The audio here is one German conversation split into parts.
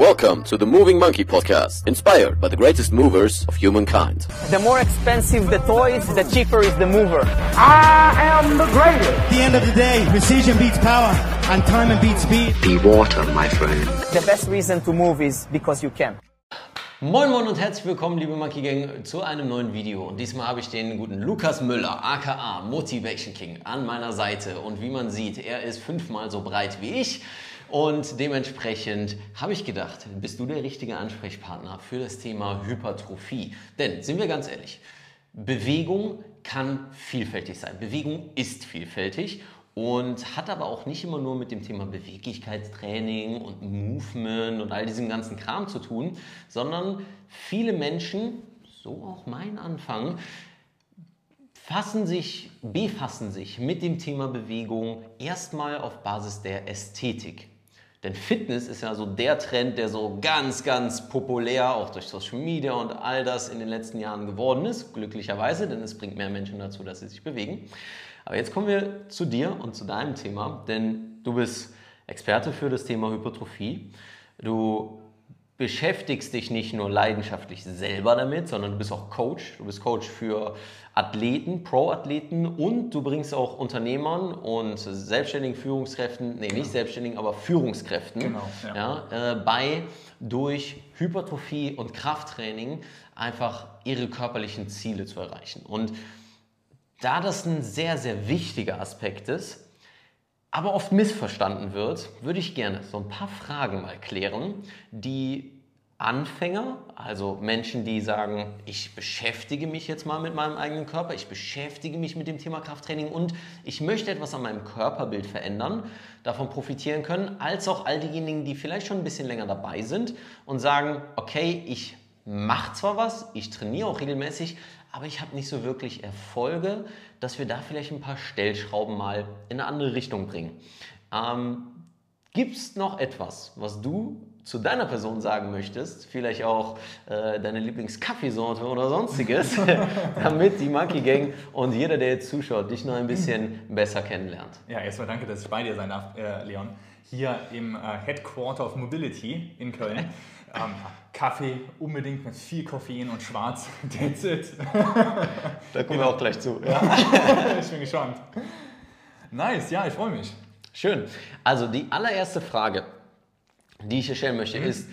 Welcome to the Moving Monkey Podcast, inspired by the greatest movers of humankind. The more expensive the toys, the cheaper is the mover. I am the greatest. At the end of the day, precision beats power, and time beats speed. Be water, my friend. The best reason to move is because you can. Moin Moin und herzlich willkommen, liebe Monkey Gang, zu einem neuen Video. Und diesmal habe ich den guten Lukas Müller, aka Motivation King, an meiner Seite. Und wie man sieht, er ist fünfmal so breit wie ich. Und dementsprechend habe ich gedacht, bist du der richtige Ansprechpartner für das Thema Hypertrophie. Denn, sind wir ganz ehrlich, Bewegung kann vielfältig sein. Bewegung ist vielfältig und hat aber auch nicht immer nur mit dem Thema Beweglichkeitstraining und Movement und all diesem ganzen Kram zu tun, sondern viele Menschen, so auch mein Anfang, fassen sich, befassen sich mit dem Thema Bewegung erstmal auf Basis der Ästhetik. Denn Fitness ist ja so der Trend, der so ganz, ganz populär auch durch Social Media und all das in den letzten Jahren geworden ist. Glücklicherweise, denn es bringt mehr Menschen dazu, dass sie sich bewegen. Aber jetzt kommen wir zu dir und zu deinem Thema, denn du bist Experte für das Thema Hypertrophie. Du beschäftigst dich nicht nur leidenschaftlich selber damit, sondern du bist auch Coach. Du bist Coach für Athleten, Pro-Athleten und du bringst auch Unternehmern und selbstständigen Führungskräften, nee, nicht selbstständigen, aber Führungskräften Genau, ja. ja, äh, bei, durch Hypertrophie und Krafttraining einfach ihre körperlichen Ziele zu erreichen. Und da das ein sehr, sehr wichtiger Aspekt ist, aber oft missverstanden wird, würde ich gerne so ein paar Fragen mal klären, die Anfänger, also Menschen, die sagen, ich beschäftige mich jetzt mal mit meinem eigenen Körper, ich beschäftige mich mit dem Thema Krafttraining und ich möchte etwas an meinem Körperbild verändern, davon profitieren können, als auch all diejenigen, die vielleicht schon ein bisschen länger dabei sind und sagen, okay, ich mache zwar was, ich trainiere auch regelmäßig, aber ich habe nicht so wirklich Erfolge, dass wir da vielleicht ein paar Stellschrauben mal in eine andere Richtung bringen. Ähm, Gibt es noch etwas, was du zu deiner Person sagen möchtest? Vielleicht auch äh, deine Lieblingskaffeesorte oder sonstiges, damit die Monkey Gang und jeder, der jetzt zuschaut, dich noch ein bisschen besser kennenlernt. Ja, erstmal danke, dass ich bei dir sein darf, äh, Leon. Hier im äh, Headquarter of Mobility in Köln. Ähm, Kaffee unbedingt mit viel Koffein und schwarz. That's it. Da kommen wir auch gleich zu. ich bin gespannt. Nice, ja, ich freue mich. Schön. Also die allererste Frage, die ich hier stellen möchte, ist,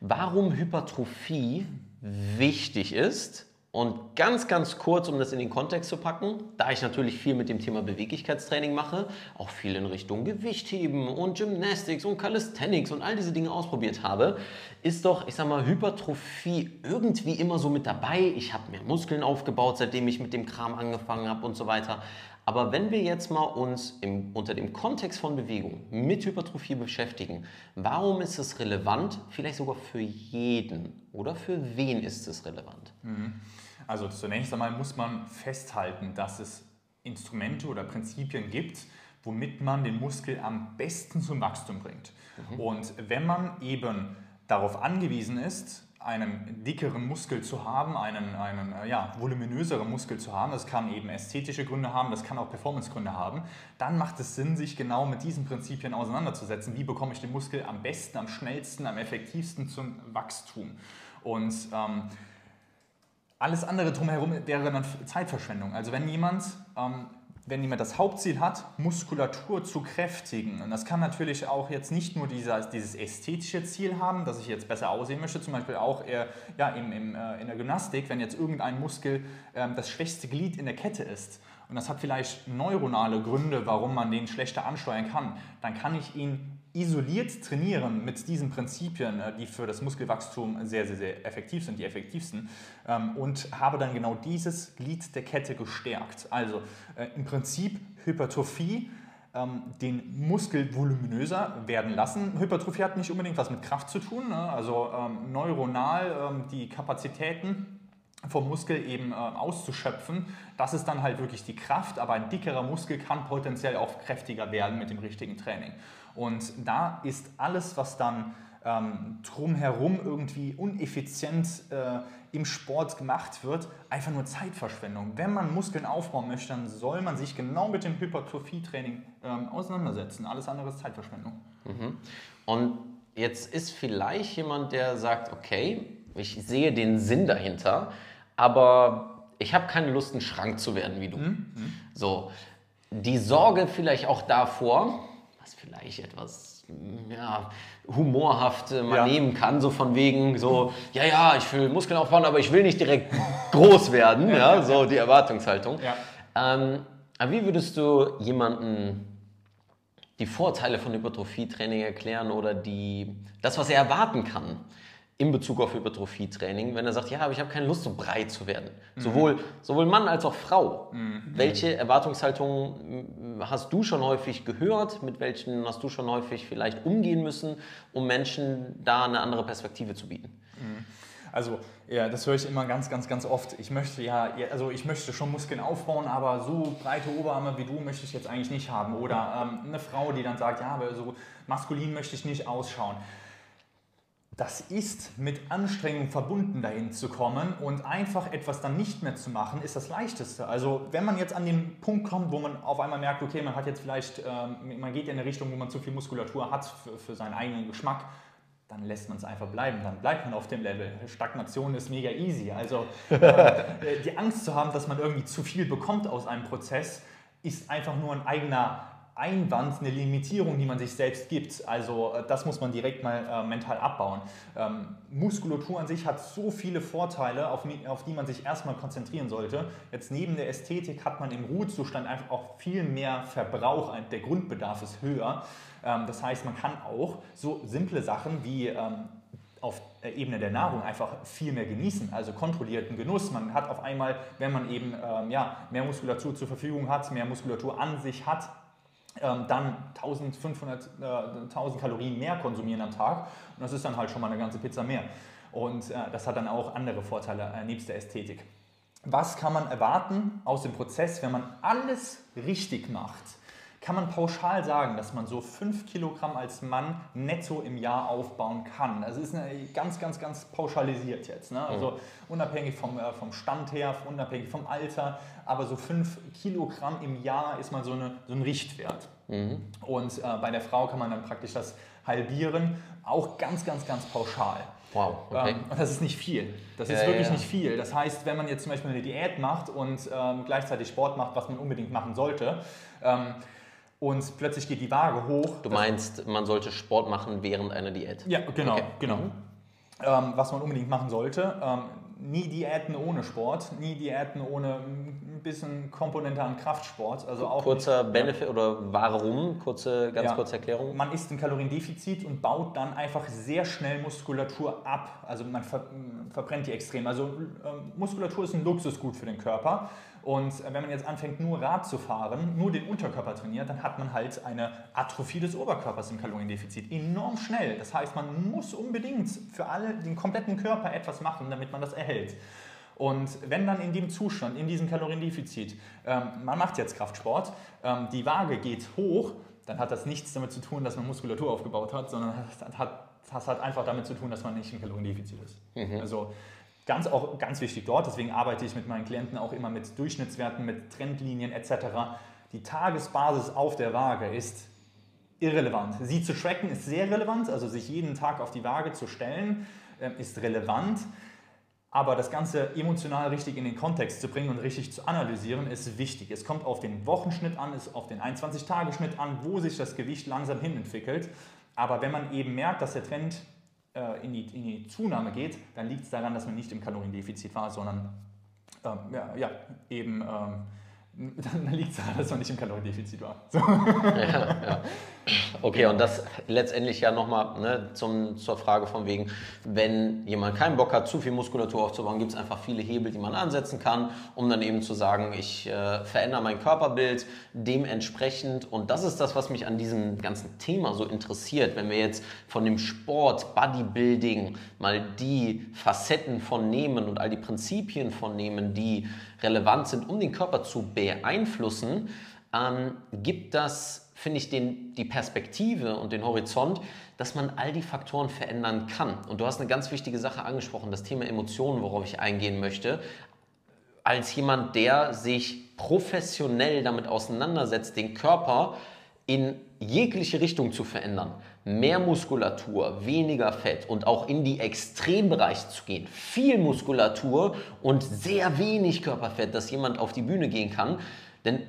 warum Hypertrophie wichtig ist. Und ganz, ganz kurz, um das in den Kontext zu packen, da ich natürlich viel mit dem Thema Beweglichkeitstraining mache, auch viel in Richtung Gewichtheben und Gymnastics und Calisthenics und all diese Dinge ausprobiert habe, ist doch, ich sag mal, Hypertrophie irgendwie immer so mit dabei. Ich habe mehr Muskeln aufgebaut, seitdem ich mit dem Kram angefangen habe und so weiter. Aber wenn wir jetzt mal uns im, unter dem Kontext von Bewegung mit Hypertrophie beschäftigen, warum ist es relevant? Vielleicht sogar für jeden oder für wen ist es relevant? Also zunächst einmal muss man festhalten, dass es Instrumente oder Prinzipien gibt, womit man den Muskel am besten zum Wachstum bringt. Und wenn man eben darauf angewiesen ist, einen dickeren Muskel zu haben, einen, einen äh, ja, voluminöseren Muskel zu haben, das kann eben ästhetische Gründe haben, das kann auch Performancegründe haben, dann macht es Sinn, sich genau mit diesen Prinzipien auseinanderzusetzen. Wie bekomme ich den Muskel am besten, am schnellsten, am effektivsten zum Wachstum? Und ähm, alles andere drumherum wäre dann Zeitverschwendung. Also wenn jemand, ähm, wenn jemand das Hauptziel hat, Muskulatur zu kräftigen, und das kann natürlich auch jetzt nicht nur dieser, dieses ästhetische Ziel haben, dass ich jetzt besser aussehen möchte, zum Beispiel auch eher, ja, im, im, äh, in der Gymnastik, wenn jetzt irgendein Muskel ähm, das schwächste Glied in der Kette ist, und das hat vielleicht neuronale Gründe, warum man den schlechter ansteuern kann, dann kann ich ihn isoliert trainieren mit diesen Prinzipien, äh, die für das Muskelwachstum sehr, sehr, sehr effektiv sind, die effektivsten, ähm, und habe dann genau dieses Glied der Kette gestärkt. Also äh, im Prinzip Hypertrophie, ähm, den Muskel voluminöser werden lassen. Hypertrophie hat nicht unbedingt was mit Kraft zu tun, ne? also ähm, neuronal die Kapazitäten vom Muskel eben auszuschöpfen. Das ist dann halt wirklich die Kraft, aber ein dickerer Muskel kann potenziell auch kräftiger werden mit dem richtigen Training. Und da ist alles, was dann ähm, drumherum irgendwie uneffizient äh, im Sport gemacht wird, einfach nur Zeitverschwendung. Wenn man Muskeln aufbauen möchte, dann soll man sich genau mit dem Hypertrophie-Training ähm, auseinandersetzen. Alles andere ist Zeitverschwendung. Und jetzt ist vielleicht jemand, der sagt, okay, ich sehe den Sinn dahinter, aber ich habe keine Lust, ein Schrank zu werden wie du. So, die Sorge vielleicht auch davor, was vielleicht etwas ja, humorhaft äh, man Ja. nehmen kann, so von wegen so, ja, ja, ich will Muskeln aufbauen, aber ich will nicht direkt groß werden, ja, so die Erwartungshaltung. Ja. Ähm, aber wie würdest du jemanden die Vorteile von Hypertrophietraining erklären oder die, das, was er erwarten kann in Bezug auf Hypertrophietraining, wenn er sagt, ja, aber ich habe keine Lust, so breit zu werden. Sowohl, sowohl Mann als auch Frau. Welche Erwartungshaltungen hast du schon häufig gehört? Mit welchen hast du schon häufig vielleicht umgehen müssen, um Menschen da eine andere Perspektive zu bieten? Also, ja, das höre ich immer ganz, ganz, ganz oft. Ich möchte ja, ja, also ich möchte schon Muskeln aufbauen, aber so breite Oberarme wie du möchte ich jetzt eigentlich nicht haben. Oder ähm, eine Frau, die dann sagt, ja, aber so maskulin möchte ich nicht ausschauen. Das ist mit Anstrengung verbunden, dahin zu kommen und einfach etwas dann nicht mehr zu machen, ist das Leichteste. Also wenn man jetzt an den Punkt kommt, wo man auf einmal merkt, okay, man hat jetzt vielleicht, ähm, man geht in eine Richtung, wo man zu viel Muskulatur hat für, für seinen eigenen Geschmack, dann lässt man es einfach bleiben, dann bleibt man auf dem Level. Stagnation ist mega easy. Also äh, die Angst zu haben, dass man irgendwie zu viel bekommt aus einem Prozess, ist einfach nur ein eigener Einwand, eine Limitierung, die man sich selbst gibt. Also äh, das muss man direkt mal äh, mental abbauen. Ähm, Muskulatur an sich hat so viele Vorteile, auf, auf die man sich erstmal konzentrieren sollte. Jetzt neben der Ästhetik hat man im Ruhezustand einfach auch viel mehr Verbrauch, der Grundbedarf ist höher. Ähm, das heißt, man kann auch so simple Sachen wie ähm, auf Ebene der Nahrung einfach viel mehr genießen, also kontrollierten Genuss. Man hat auf einmal, wenn man eben ähm, ja, mehr Muskulatur zur Verfügung hat, mehr Muskulatur an sich hat, dann 1500, äh, 1000 Kalorien mehr konsumieren am Tag und das ist dann halt schon mal eine ganze Pizza mehr. Und äh, das hat dann auch andere Vorteile äh, nebst der Ästhetik. Was kann man erwarten aus dem Prozess, wenn man alles richtig macht? Kann man pauschal sagen, dass man so 5 Kilogramm als Mann netto im Jahr aufbauen kann? Das ist eine, ganz, ganz, ganz pauschalisiert jetzt. Ne? Also unabhängig vom, äh, vom Stand her, unabhängig vom Alter, aber so 5 Kilogramm im Jahr ist mal so, eine, so ein Richtwert. Und äh, bei der Frau kann man dann praktisch das halbieren, auch ganz, ganz, ganz pauschal. Wow, okay. Ähm, und das ist nicht viel. Das ist Ja, wirklich ja. nicht viel. Das heißt, wenn man jetzt zum Beispiel eine Diät macht und ähm, gleichzeitig Sport macht, was man unbedingt machen sollte, ähm, und plötzlich geht die Waage hoch. Du meinst, man sollte Sport machen während einer Diät? Ja, genau, Okay. genau. Ähm, was man unbedingt machen sollte. Ähm, nie Diäten ohne Sport, nie Diäten ohne ein bisschen Komponente an Kraftsport. Also auch Kurzer Benefit oder warum? Kurze, ganz Ja. kurze Erklärung. Man ist im Kaloriendefizit und baut dann einfach sehr schnell Muskulatur ab. Also man ver verbrennt die extrem. Also ähm, Muskulatur ist ein Luxusgut für den Körper. Und äh, wenn man jetzt anfängt, nur Rad zu fahren, nur den Unterkörper trainiert, dann hat man halt eine Atrophie des Oberkörpers im Kaloriendefizit. Enorm schnell. Das heißt, man muss unbedingt für alle, den kompletten Körper etwas machen, damit man das erhält. Und wenn dann in dem Zustand, in diesem Kaloriendefizit, ähm, man macht jetzt Kraftsport, ähm, die Waage geht hoch, dann hat das nichts damit zu tun, dass man Muskulatur aufgebaut hat, sondern das hat, das hat einfach damit zu tun, dass man nicht im Kaloriendefizit ist. Also ganz, auch ganz wichtig dort, deswegen arbeite ich mit meinen Klienten auch immer mit Durchschnittswerten, mit Trendlinien etc. Die Tagesbasis auf der Waage ist irrelevant. Sie zu tracken ist sehr relevant, also sich jeden Tag auf die Waage zu stellen, ähm, ist relevant. Aber das Ganze emotional richtig in den Kontext zu bringen und richtig zu analysieren, ist wichtig. Es kommt auf den Wochenschnitt an, es auf den 21-Tage-Schnitt an, wo sich das Gewicht langsam hin entwickelt. Aber wenn man eben merkt, dass der Trend äh, in, die, in die Zunahme geht, dann liegt es daran, dass man nicht im Kaloriendefizit war, sondern ähm, ja, ja, eben ähm, dann liegt es daran, dass man nicht im Kaloriendefizit war. So. Okay, und das letztendlich ja nochmal ne, zur Frage von wegen, wenn jemand keinen Bock hat, zu viel Muskulatur aufzubauen, gibt es einfach viele Hebel, die man ansetzen kann, um dann eben zu sagen, ich äh, verändere mein Körperbild dementsprechend. Und das ist das, was mich an diesem ganzen Thema so interessiert. Wenn wir jetzt von dem Sport, Bodybuilding mal die Facetten von nehmen und all die Prinzipien von nehmen, die relevant sind, um den Körper zu beeinflussen, ähm, gibt das, finde ich, den, die Perspektive und den Horizont, dass man all die Faktoren verändern kann. Und du hast eine ganz wichtige Sache angesprochen, das Thema Emotionen, worauf ich eingehen möchte. Als jemand, der sich professionell damit auseinandersetzt, den Körper in jegliche Richtung zu verändern. Mehr Muskulatur, weniger Fett und auch in die Extrembereiche zu gehen, viel Muskulatur und sehr wenig Körperfett, dass jemand auf die Bühne gehen kann. Denn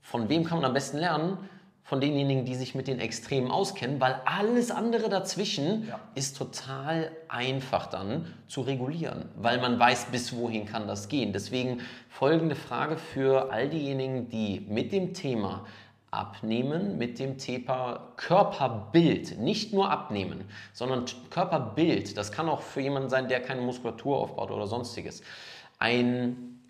von wem kann man am besten lernen? Von denjenigen, die sich mit den Extremen auskennen, weil alles andere dazwischen Ja. ist total einfach dann zu regulieren, weil man weiß, bis wohin kann das gehen. Deswegen folgende Frage für all diejenigen, die mit dem Thema Abnehmen, mit dem Thema Körperbild, nicht nur abnehmen, sondern Körperbild, das kann auch für jemanden sein, der keine Muskulatur aufbaut oder sonstiges, ein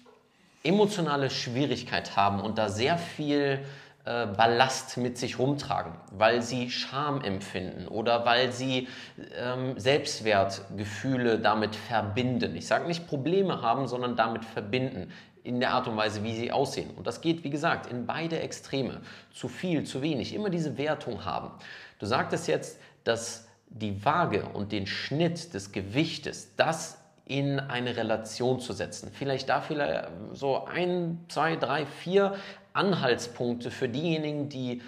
emotionale Schwierigkeit haben und da sehr viel äh, Ballast mit sich rumtragen, weil sie Scham empfinden oder weil sie ähm, Selbstwertgefühle damit verbinden. Ich sage nicht Probleme haben, sondern damit verbinden in der Art und Weise, wie sie aussehen. Und das geht, wie gesagt, in beide Extreme. Zu viel, zu wenig, immer diese Wertung haben. Du sagtest jetzt, dass die Waage und den Schnitt des Gewichtes, das in eine Relation zu setzen. Vielleicht da vielleicht so ein, zwei, drei, vier Anhaltspunkte für diejenigen, die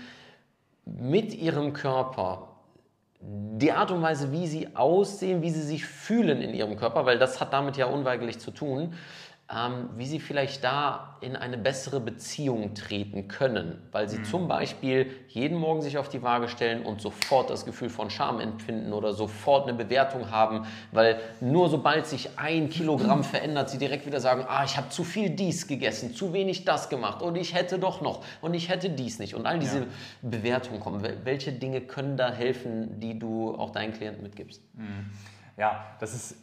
mit ihrem Körper die Art und Weise, wie sie aussehen, wie sie sich fühlen in ihrem Körper, weil das hat damit ja unweigerlich zu tun, ähm, wie sie vielleicht da in eine bessere Beziehung treten können, weil sie zum Beispiel jeden Morgen sich auf die Waage stellen und sofort das Gefühl von Scham empfinden oder sofort eine Bewertung haben, weil nur sobald sich ein Kilogramm verändert, sie direkt wieder sagen, ah, ich habe zu viel dies gegessen, zu wenig das gemacht und ich hätte doch noch und ich hätte dies nicht und all diese Bewertungen kommen. Wel- Welche Dinge können da helfen, die du auch deinen Klienten mitgibst? Ja, das ist.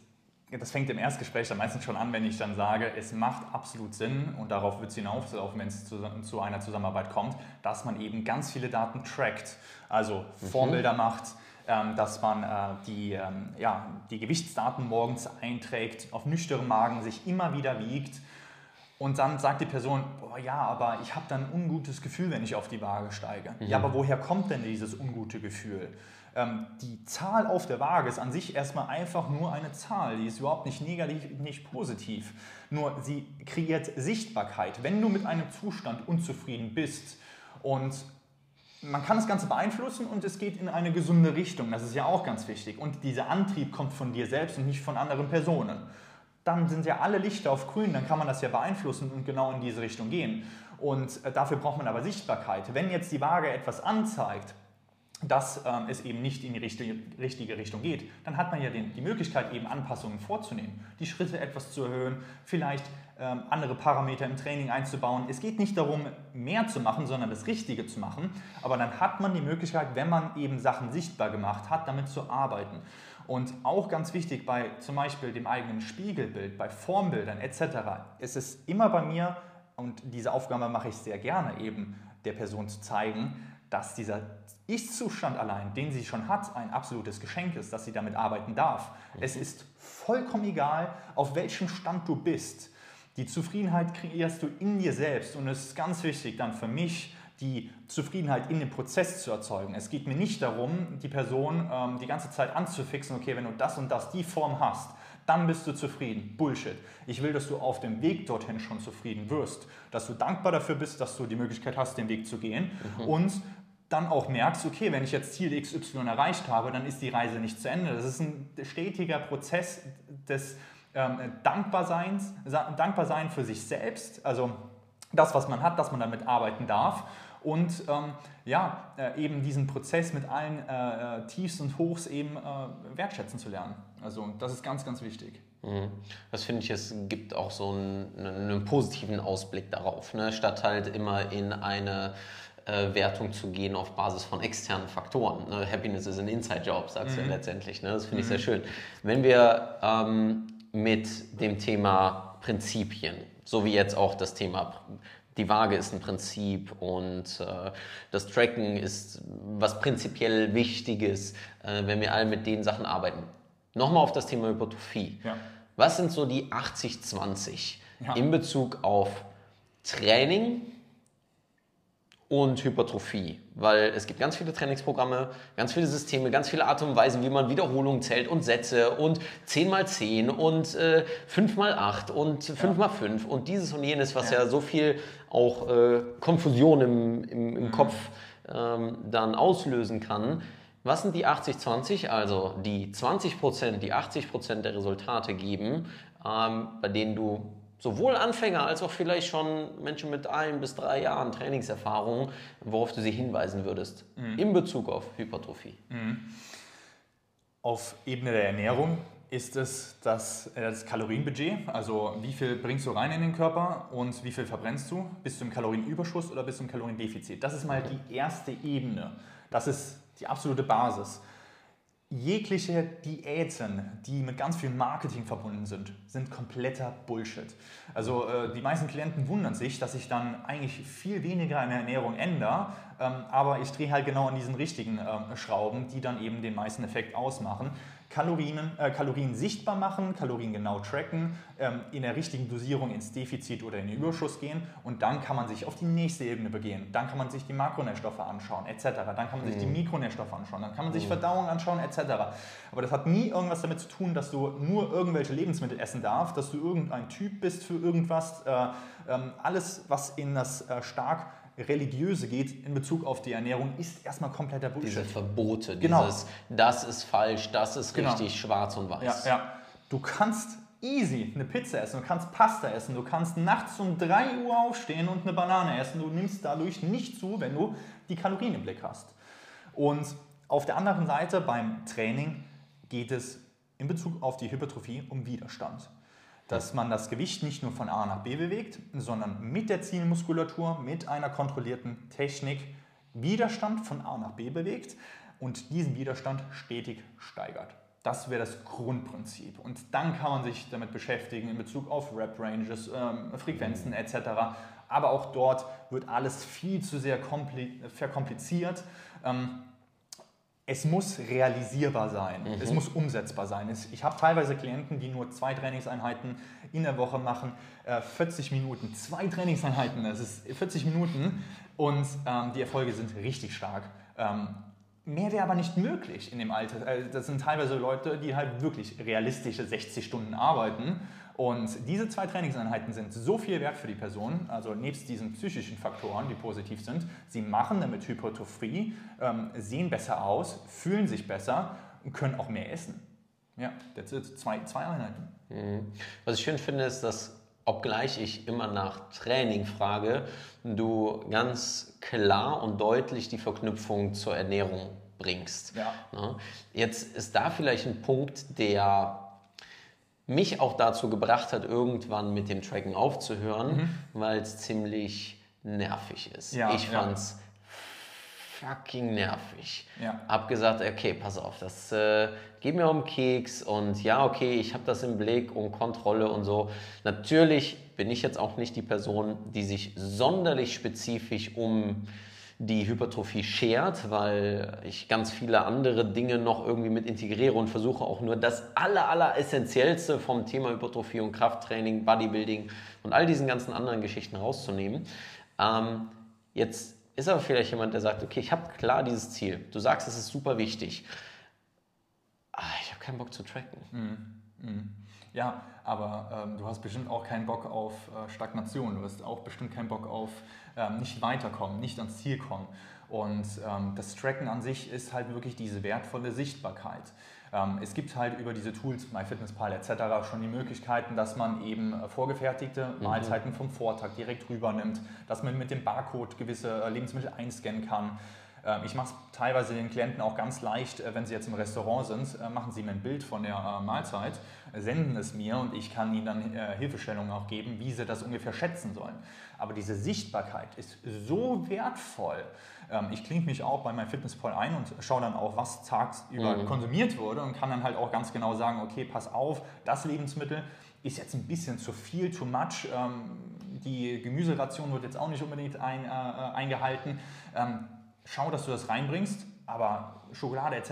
Das fängt im Erstgespräch dann meistens schon an, wenn ich dann sage, es macht absolut Sinn und darauf wird es hinauslaufen, wenn es zu, zu einer Zusammenarbeit kommt, dass man eben ganz viele Daten trackt, also Formbilder macht, ähm, dass man äh, die, ähm, ja, die Gewichtsdaten morgens einträgt, auf nüchternem Magen sich immer wieder wiegt und dann sagt die Person, boah, ja, aber ich habe dann ein ungutes Gefühl, wenn ich auf die Waage steige. Ja, aber woher kommt denn dieses ungute Gefühl? Ähm, die Zahl auf der Waage ist an sich erstmal einfach nur eine Zahl. Die ist überhaupt nicht negativ, nicht positiv. Nur sie kreiert Sichtbarkeit. Wenn du mit einem Zustand unzufrieden bist und man kann das Ganze beeinflussen und es geht in eine gesunde Richtung. Das ist ja auch ganz wichtig. Und dieser Antrieb kommt von dir selbst und nicht von anderen Personen. Dann sind ja alle Lichter auf grün, dann kann man das ja beeinflussen und genau in diese Richtung gehen. Und äh, dafür braucht man aber Sichtbarkeit. Wenn jetzt die Waage etwas anzeigt, dass ähm, es eben nicht in die richtige, richtige Richtung geht, dann hat man ja den, die Möglichkeit, eben Anpassungen vorzunehmen, die Schritte etwas zu erhöhen, vielleicht ähm, andere Parameter im Training einzubauen. Es geht nicht darum, mehr zu machen, sondern das Richtige zu machen, aber dann hat man die Möglichkeit, wenn man eben Sachen sichtbar gemacht hat, damit zu arbeiten. Und auch ganz wichtig bei zum Beispiel dem eigenen Spiegelbild, bei Formbildern etc., ist es immer bei mir, und diese Aufgabe mache ich sehr gerne eben, der Person zu zeigen, dass dieser ist-Zustand allein, den sie schon hat, ein absolutes Geschenk ist, dass sie damit arbeiten darf. Es ist vollkommen egal, auf welchem Stand du bist. Die Zufriedenheit kreierst du in dir selbst und es ist ganz wichtig dann für mich, die Zufriedenheit in dem Prozess zu erzeugen. Es geht mir nicht darum, die Person ähm, die ganze Zeit anzufixen, okay, wenn du das und das, die Form hast, dann bist du zufrieden. Bullshit. Ich will, dass du auf dem Weg dorthin schon zufrieden wirst, dass du dankbar dafür bist, dass du die Möglichkeit hast, den Weg zu gehen und dann auch merkst, okay, wenn ich jetzt Ziel XY erreicht habe, dann ist die Reise nicht zu Ende. Das ist ein stetiger Prozess des ähm, Dankbarseins, Dankbarsein für sich selbst, also das, was man hat, dass man damit arbeiten darf und ähm, ja, äh, eben diesen Prozess mit allen äh, äh, Tiefs und Hochs eben äh, wertschätzen zu lernen. Also das ist ganz, ganz wichtig. Mhm. Das finde ich, es gibt auch so einen, einen positiven Ausblick darauf, ne? statt halt immer in eine äh, Wertung zu gehen auf Basis von externen Faktoren. Ne? Happiness is an inside job, sagst du ja letztendlich. Ne? Das finde ich sehr schön. Wenn wir ähm, mit dem Thema Prinzipien, so wie jetzt auch das Thema die Waage ist ein Prinzip und äh, das Tracken ist was prinzipiell Wichtiges, äh, wenn wir alle mit den Sachen arbeiten. Nochmal auf das Thema Hypertrophie. Ja. Was sind so die 80-20 Ja. in Bezug auf Training und Hypertrophie? Weil es gibt ganz viele Trainingsprogramme, ganz viele Systeme, ganz viele Art und Weisen, wie man Wiederholungen zählt und Sätze und 10x10 und äh, 5x8 und 5x5 und dieses und jenes, was ja, Ja. so viel auch äh, Konfusion im, im, im Kopf ähm, dann auslösen kann. Was sind die 80-20, also die 20%, die 80% der Resultate geben, ähm, bei denen du sowohl Anfänger als auch vielleicht schon Menschen mit ein bis drei Jahren Trainingserfahrung, worauf du sie hinweisen würdest in Bezug auf Hypertrophie? Auf Ebene der Ernährung ist es das, äh, das Kalorienbudget, also wie viel bringst du rein in den Körper und wie viel verbrennst du? Bist du im Kalorienüberschuss oder bist du im Kaloriendefizit? Das ist mal die erste Ebene. Das ist die absolute Basis. Jegliche Diäten, die mit ganz viel Marketing verbunden sind, sind kompletter Bullshit. Also äh, die meisten Klienten wundern sich, dass ich dann eigentlich viel weniger in der Ernährung ändere, ähm, aber ich drehe halt genau an diesen richtigen ähm, Schrauben, die dann eben den meisten Effekt ausmachen. Kalorien, äh, Kalorien sichtbar machen, Kalorien genau tracken, ähm, in der richtigen Dosierung ins Defizit oder in den Überschuss gehen und dann kann man sich auf die nächste Ebene begehen. Dann kann man sich die Makronährstoffe anschauen, etc. Dann kann man sich die Mikronährstoffe anschauen, dann kann man sich Verdauung anschauen, etc. Aber das hat nie irgendwas damit zu tun, dass du nur irgendwelche Lebensmittel essen darfst, dass du irgendein Typ bist für irgendwas. Äh, ähm, alles, was in das äh, stark religiöse geht in Bezug auf die Ernährung, ist erstmal kompletter Bullshit. Diese Verbote, Genau. dieses, das ist falsch, das ist Genau. richtig, schwarz und Ja, weiß. ja. Du kannst easy eine Pizza essen, du kannst Pasta essen, du kannst nachts um 3 Uhr aufstehen und eine Banane essen. Du nimmst dadurch nicht zu, wenn du die Kalorien im Blick hast. Und auf der anderen Seite beim Training geht es in Bezug auf die Hypertrophie um Widerstand. Dass man das Gewicht nicht nur von A nach B bewegt, sondern mit der Zielmuskulatur, mit einer kontrollierten Technik Widerstand von A nach B bewegt und diesen Widerstand stetig steigert. Das wäre das Grundprinzip. Und dann kann man sich damit beschäftigen in Bezug auf Rep-Ranges, ähm, Frequenzen etc. Aber auch dort wird alles viel zu sehr kompli verkompliziert. Ähm, es muss realisierbar sein, es muss umsetzbar sein. Es, ich habe teilweise Klienten, die nur zwei Trainingseinheiten in der Woche machen, äh, 40 Minuten, zwei Trainingseinheiten, das ist 40 Minuten und ähm, die Erfolge sind richtig stark. Ähm, mehr wäre aber nicht möglich in dem Alter. Äh, das sind teilweise Leute, die halt wirklich realistische 60 Stunden arbeiten und diese zwei Trainingseinheiten sind so viel wert für die Person, also nebst diesen psychischen Faktoren, die positiv sind. Sie machen damit Hypertrophie, ähm, sehen besser aus, fühlen sich besser und können auch mehr essen. Ja, that's it. Zwei, zwei Einheiten. Was ich schön finde, ist, dass obgleich ich immer nach Training frage, du ganz klar und deutlich die Verknüpfung zur Ernährung bringst. Ja. Ne? Jetzt ist da vielleicht ein Punkt, der mich auch dazu gebracht hat, irgendwann mit dem Tracken aufzuhören, weil es ziemlich nervig ist. Mhm. Ja, ich ja. fand's fucking nervig. Ja. Hab gesagt, okay, pass auf, das äh, geht mir um Keks und ja, okay, ich habe das im Blick und Kontrolle und so. Natürlich bin ich jetzt auch nicht die Person, die sich sonderlich spezifisch um die Hypertrophie schert, weil ich ganz viele andere Dinge noch irgendwie mit integriere und versuche auch nur das aller, aller Essentiellste vom Thema Hypertrophie und Krafttraining, Bodybuilding und all diesen ganzen anderen Geschichten rauszunehmen. Ähm, jetzt ist aber vielleicht jemand, der sagt, okay, ich habe klar dieses Ziel. Du sagst, es ist super wichtig. Ah, ich habe keinen Bock zu tracken. Ja, aber ähm, du hast bestimmt auch keinen Bock auf äh, Stagnation. Du hast auch bestimmt keinen Bock auf ähm, nicht weiterkommen, nicht ans Ziel kommen. Und ähm, das Tracken an sich ist halt wirklich diese wertvolle Sichtbarkeit. Ähm, es gibt halt über diese Tools, MyFitnessPal etc. schon die Möglichkeiten, dass man eben äh, vorgefertigte Mahlzeiten vom Vortag direkt rübernimmt, dass man mit dem Barcode gewisse äh, Lebensmittel einscannen kann. Ähm, Ich mache es teilweise den Klienten auch ganz leicht, äh, wenn sie jetzt im Restaurant sind, äh, machen sie mir ein Bild von der äh, Mahlzeit, senden es mir und ich kann ihnen dann Hilfestellungen auch geben, wie sie das ungefähr schätzen sollen. Aber diese Sichtbarkeit ist so wertvoll. Ähm, Ich klinge mich auch bei meinem Fitnesspal ein und schaue dann auch, was tagsüber konsumiert wurde und kann dann halt auch ganz genau sagen, okay, pass auf, das Lebensmittel ist jetzt ein bisschen zu viel, too much. Ähm, Die Gemüseration wird jetzt auch nicht unbedingt ein, äh, äh, eingehalten. Ähm, schau, dass du das reinbringst, aber Schokolade etc.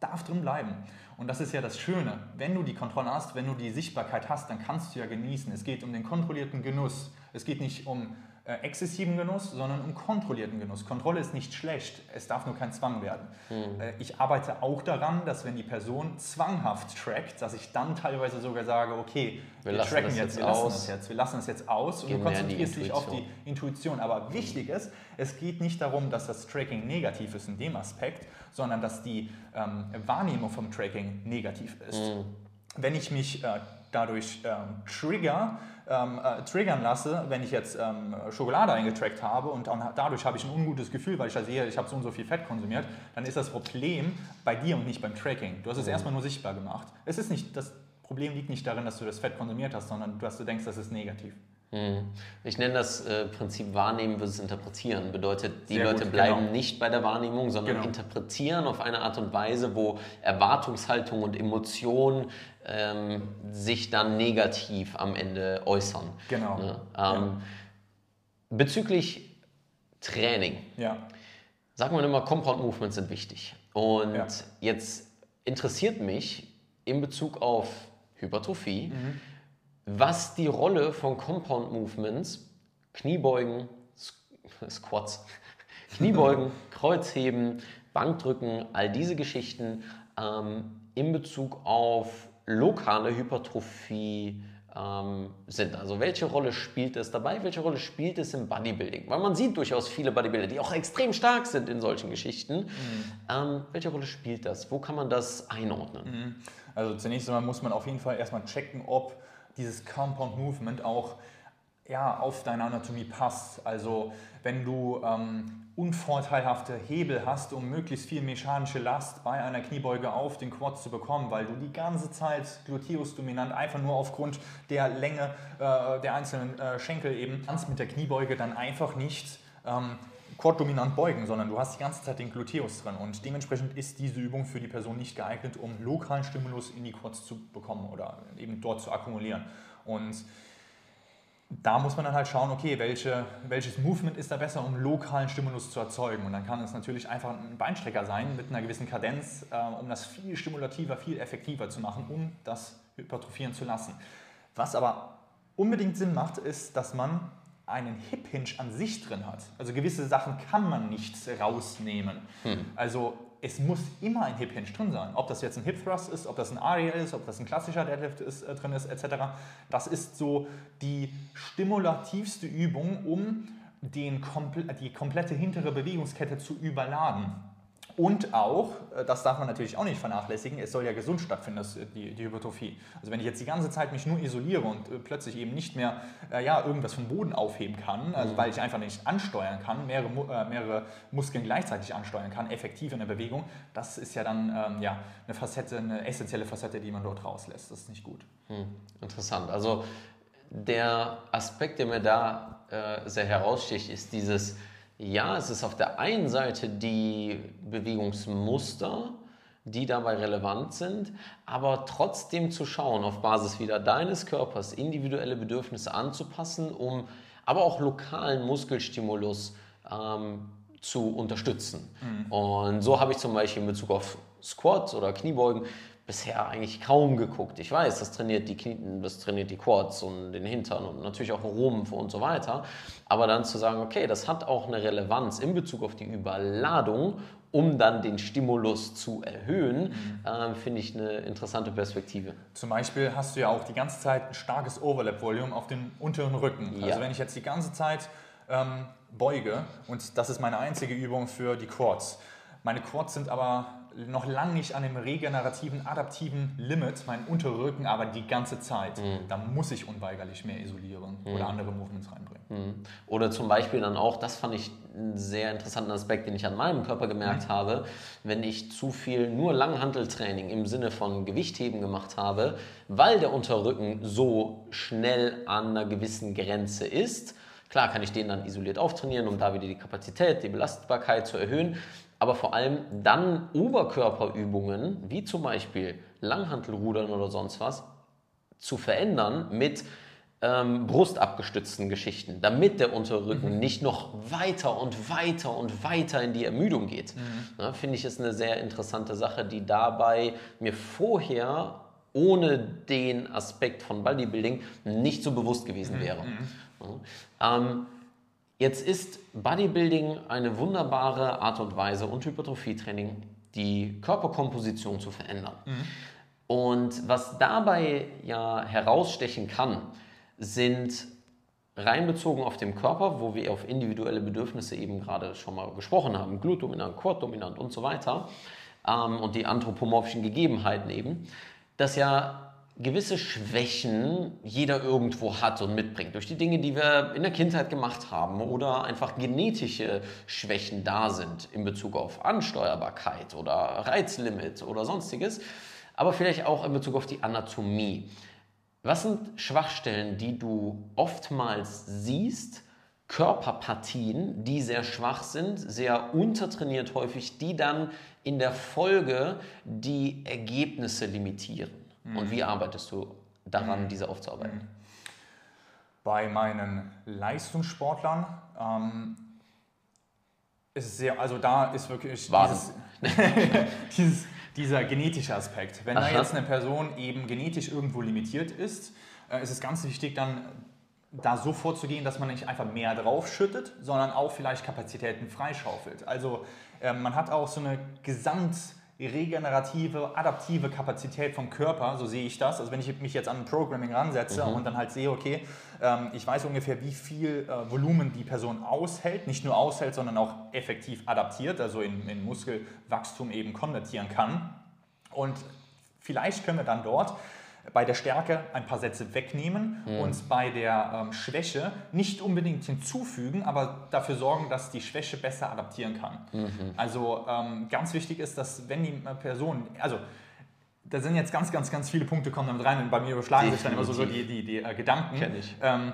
darf drin bleiben. Und das ist ja das Schöne. Wenn du die Kontrolle hast, wenn du die Sichtbarkeit hast, dann kannst du ja genießen. Es geht um den kontrollierten Genuss. Es geht nicht um exzessiven Genuss, sondern um kontrollierten Genuss. Kontrolle ist nicht schlecht, es darf nur kein Zwang werden. Hm. Äh, ich arbeite auch daran, dass wenn die Person zwanghaft trackt, dass ich dann teilweise sogar sage, okay, wir, lassen tracken jetzt, jetzt wir lassen aus. das jetzt, wir lassen es jetzt aus und Gehen du in die konzentrierst dich auf die Intuition. Intuition. Aber wichtig ist, es geht nicht darum, dass das Tracking negativ ist in dem Aspekt, sondern dass die ähm, Wahrnehmung vom Tracking negativ ist. Mhm. Wenn ich mich äh, dadurch ähm, trigger, ähm, äh, triggern lasse, wenn ich jetzt ähm, Schokolade eingetrackt habe und dann, dadurch habe ich ein ungutes Gefühl, weil ich da sehe, ich habe so und so viel Fett konsumiert, dann ist das Problem bei dir und nicht beim Tracking. Du hast es Mhm. erstmal nur sichtbar gemacht. Es ist nicht, das Problem liegt nicht darin, dass du das Fett konsumiert hast, sondern dass du denkst, das ist negativ. Ich nenne das äh, Prinzip Wahrnehmen versus Interpretieren. Bedeutet, die Sehr Leute gut, bleiben genau. nicht bei der Wahrnehmung, sondern Genau. interpretieren auf eine Art und Weise, wo Erwartungshaltung und Emotion ähm, sich dann negativ am Ende äußern. Genau. Ne? Ähm, Bezüglich Training. Ja. sagt man immer, Compound Movements sind wichtig. Und Ja. jetzt interessiert mich in Bezug auf Hypertrophie, Mhm. Was die Rolle von Compound Movements, Kniebeugen, Squ- Squats, Kniebeugen, Kreuzheben, Bankdrücken, all diese Geschichten ähm, in Bezug auf lokale Hypertrophie ähm, sind. Also welche Rolle spielt es dabei? Welche Rolle spielt es im Bodybuilding? Weil man sieht durchaus viele Bodybuilder, die auch extrem stark sind in solchen Geschichten. Ähm, welche Rolle spielt das? Wo kann man das einordnen? Also zunächst einmal muss man auf jeden Fall erstmal checken, ob dieses Compound Movement auch ja, auf deine Anatomie passt. Also wenn du ähm, unvorteilhafte Hebel hast, um möglichst viel mechanische Last bei einer Kniebeuge auf den Quad zu bekommen, weil du die ganze Zeit Gluteus dominant einfach nur aufgrund der Länge äh, der einzelnen äh, Schenkel eben kannst mit der Kniebeuge dann einfach nicht ähm, quad-dominant beugen, sondern du hast die ganze Zeit den Gluteus drin und dementsprechend ist diese Übung für die Person nicht geeignet, um lokalen Stimulus in die Quads zu bekommen oder eben dort zu akkumulieren. Und da muss man dann halt schauen, okay, welche, welches Movement ist da besser, um lokalen Stimulus zu erzeugen. Und dann kann es natürlich einfach ein Beinstrecker sein mit einer gewissen Kadenz, äh, um das viel stimulativer, viel effektiver zu machen, um das hypertrophieren zu lassen. Was aber unbedingt Sinn macht, ist, dass man einen Hip Hinge an sich drin hat. Also gewisse Sachen kann man nicht rausnehmen. Also es muss immer ein Hip Hinge drin sein. Ob das jetzt ein Hip Thrust ist, ob das ein Aria ist, ob das ein klassischer Deadlift ist, äh, drin ist, etc. Das ist so die stimulativste Übung, um den, die komplette hintere Bewegungskette zu überladen. Und auch, äh, das darf man natürlich auch nicht vernachlässigen, es soll ja gesund stattfinden, das, äh, die, die Hypertrophie. Also wenn ich jetzt die ganze Zeit mich nur isoliere und äh, plötzlich eben nicht mehr äh, ja, irgendwas vom Boden aufheben kann, also weil ich einfach nicht ansteuern kann, mehrere, äh, mehrere Muskeln gleichzeitig ansteuern kann, effektiv in der Bewegung, das ist ja dann ähm, ja, eine Facette, eine essentielle Facette, die man dort rauslässt. Das ist nicht gut. Interessant. Also der Aspekt, der mir da äh, sehr heraussticht, ist dieses, ja, es ist auf der einen Seite die Bewegungsmuster, die dabei relevant sind, aber trotzdem zu schauen, auf Basis wieder deines Körpers individuelle Bedürfnisse anzupassen, um aber auch lokalen Muskelstimulus ähm, zu unterstützen. Und so habe ich zum Beispiel in Bezug auf Squats oder Kniebeugen bisher eigentlich kaum geguckt. Ich weiß, das trainiert die Knie, das trainiert die Quads und den Hintern und natürlich auch Rumpf und so weiter. Aber dann zu sagen, okay, das hat auch eine Relevanz in Bezug auf die Überladung, um dann den Stimulus zu erhöhen, ähm, finde ich eine interessante Perspektive. Zum Beispiel hast du ja auch die ganze Zeit ein starkes Overlap-Volume auf dem unteren Rücken. Ja. Also wenn ich jetzt die ganze Zeit ähm, beuge und das ist meine einzige Übung für die Quads. Meine Quads sind aber noch lange nicht an dem regenerativen, adaptiven Limit, mein unterer Rücken aber die ganze Zeit. Da muss ich unweigerlich mehr isolieren oder andere Movements reinbringen. Oder zum Beispiel dann auch, das fand ich einen sehr interessanten Aspekt, den ich an meinem Körper gemerkt habe, wenn ich zu viel nur Langhanteltraining im Sinne von Gewichtheben gemacht habe, weil der Unterrücken so schnell an einer gewissen Grenze ist. Klar kann ich den dann isoliert auftrainieren, um da wieder die Kapazität, die Belastbarkeit zu erhöhen. Aber vor allem dann Oberkörperübungen, wie zum Beispiel Langhantelrudern oder sonst was, zu verändern mit ähm, brustabgestützten Geschichten, damit der Unterrücken nicht noch weiter und weiter und weiter in die Ermüdung geht. Ja, Finde ich ist eine sehr interessante Sache, die dabei mir vorher ohne den Aspekt von Bodybuilding nicht so bewusst gewesen wäre. Ja. Ähm, Jetzt ist Bodybuilding eine wunderbare Art und Weise und Hypertrophietraining, die Körperkomposition zu verändern. Und was dabei ja herausstechen kann, sind rein bezogen auf den Körper, wo wir auf individuelle Bedürfnisse eben gerade schon mal gesprochen haben, glutdominant, quaddominant und so weiter, ähm, und die anthropomorphischen Gegebenheiten eben, dass ja gewisse Schwächen jeder irgendwo hat und mitbringt. Durch die Dinge, die wir in der Kindheit gemacht haben oder einfach genetische Schwächen da sind in Bezug auf Ansteuerbarkeit oder Reizlimit oder sonstiges, aber vielleicht auch in Bezug auf die Anatomie. Was sind Schwachstellen, die du oftmals siehst, Körperpartien, die sehr schwach sind, sehr untertrainiert häufig, die dann in der Folge die Ergebnisse limitieren? Und wie arbeitest du daran, diese aufzuarbeiten? Bei meinen Leistungssportlern ähm, ist es sehr, also da ist wirklich dieses, dieses, dieser genetische Aspekt. Wenn da Aha. jetzt eine Person eben genetisch irgendwo limitiert ist, äh, ist es ganz wichtig, dann da so vorzugehen, dass man nicht einfach mehr draufschüttet, sondern auch vielleicht Kapazitäten freischaufelt. Also äh, man hat auch so eine gesamt regenerative, adaptive Kapazität vom Körper, so sehe ich das. Also wenn ich mich jetzt an Programming ransetze und dann halt sehe, okay, ähm, ich weiß ungefähr, wie viel äh, Volumen die Person aushält, nicht nur aushält, sondern auch effektiv adaptiert, also in, in Muskelwachstum eben konvertieren kann. Und vielleicht können wir dann dort bei der Stärke ein paar Sätze wegnehmen und bei der ähm, Schwäche nicht unbedingt hinzufügen, aber dafür sorgen, dass die Schwäche besser adaptieren kann. Also ähm, ganz wichtig ist, dass wenn die äh, Person, also da sind jetzt ganz, ganz, ganz viele Punkte kommen damit rein und bei mir überschlagen sich dann immer so, so die, die, die äh, Gedanken. Kenn ich. Ähm,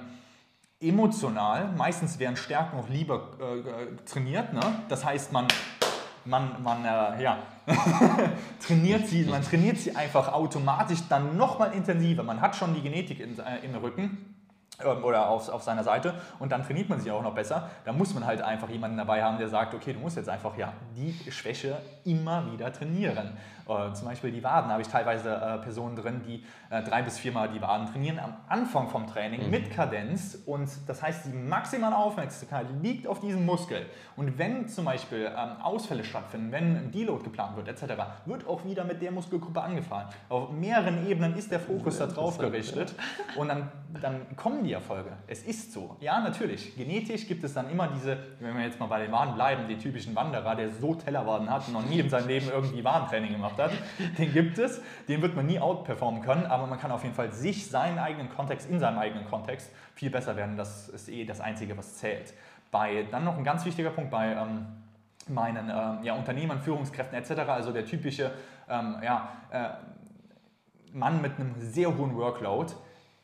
emotional, meistens werden Stärken auch lieber äh, äh, trainiert. Ne? Das heißt, man, man, man äh, ja, trainiert sie, man trainiert sie einfach automatisch dann nochmal intensiver. Man hat schon die Genetik in, äh, im Rücken oder auf, auf seiner Seite und dann trainiert man sie auch noch besser. Da muss man halt einfach jemanden dabei haben, der sagt, okay, du musst jetzt einfach ja die Schwäche immer wieder trainieren. Äh, zum Beispiel die Waden habe ich teilweise äh, Personen drin, die äh, drei bis viermal die Waden trainieren am Anfang vom Training mit Kadenz und das heißt, die maximale Aufmerksamkeit liegt auf diesem Muskel. Und wenn zum Beispiel ähm, Ausfälle stattfinden, wenn ein Deload geplant wird etc., wird auch wieder mit der Muskelgruppe angefahren. Auf mehreren Ebenen ist der Fokus da drauf gerichtet und dann, dann kommen die Erfolge. Es ist so. Ja, natürlich. Genetisch gibt es dann immer diese, wenn wir jetzt mal bei den Waden bleiben, den typischen Wanderer, der so Tellerwaden hat und noch nie in seinem Leben irgendwie Wadentraining gemacht hat. Den gibt es. Den wird man nie outperformen können, aber man kann auf jeden Fall sich, seinen eigenen Kontext, in seinem eigenen Kontext viel besser werden. Das ist eh das Einzige, was zählt. Bei, dann noch ein ganz wichtiger Punkt bei ähm, meinen ähm, ja, Unternehmern, Führungskräften etc., also der typische ähm, ja, äh, Mann mit einem sehr hohen Workload,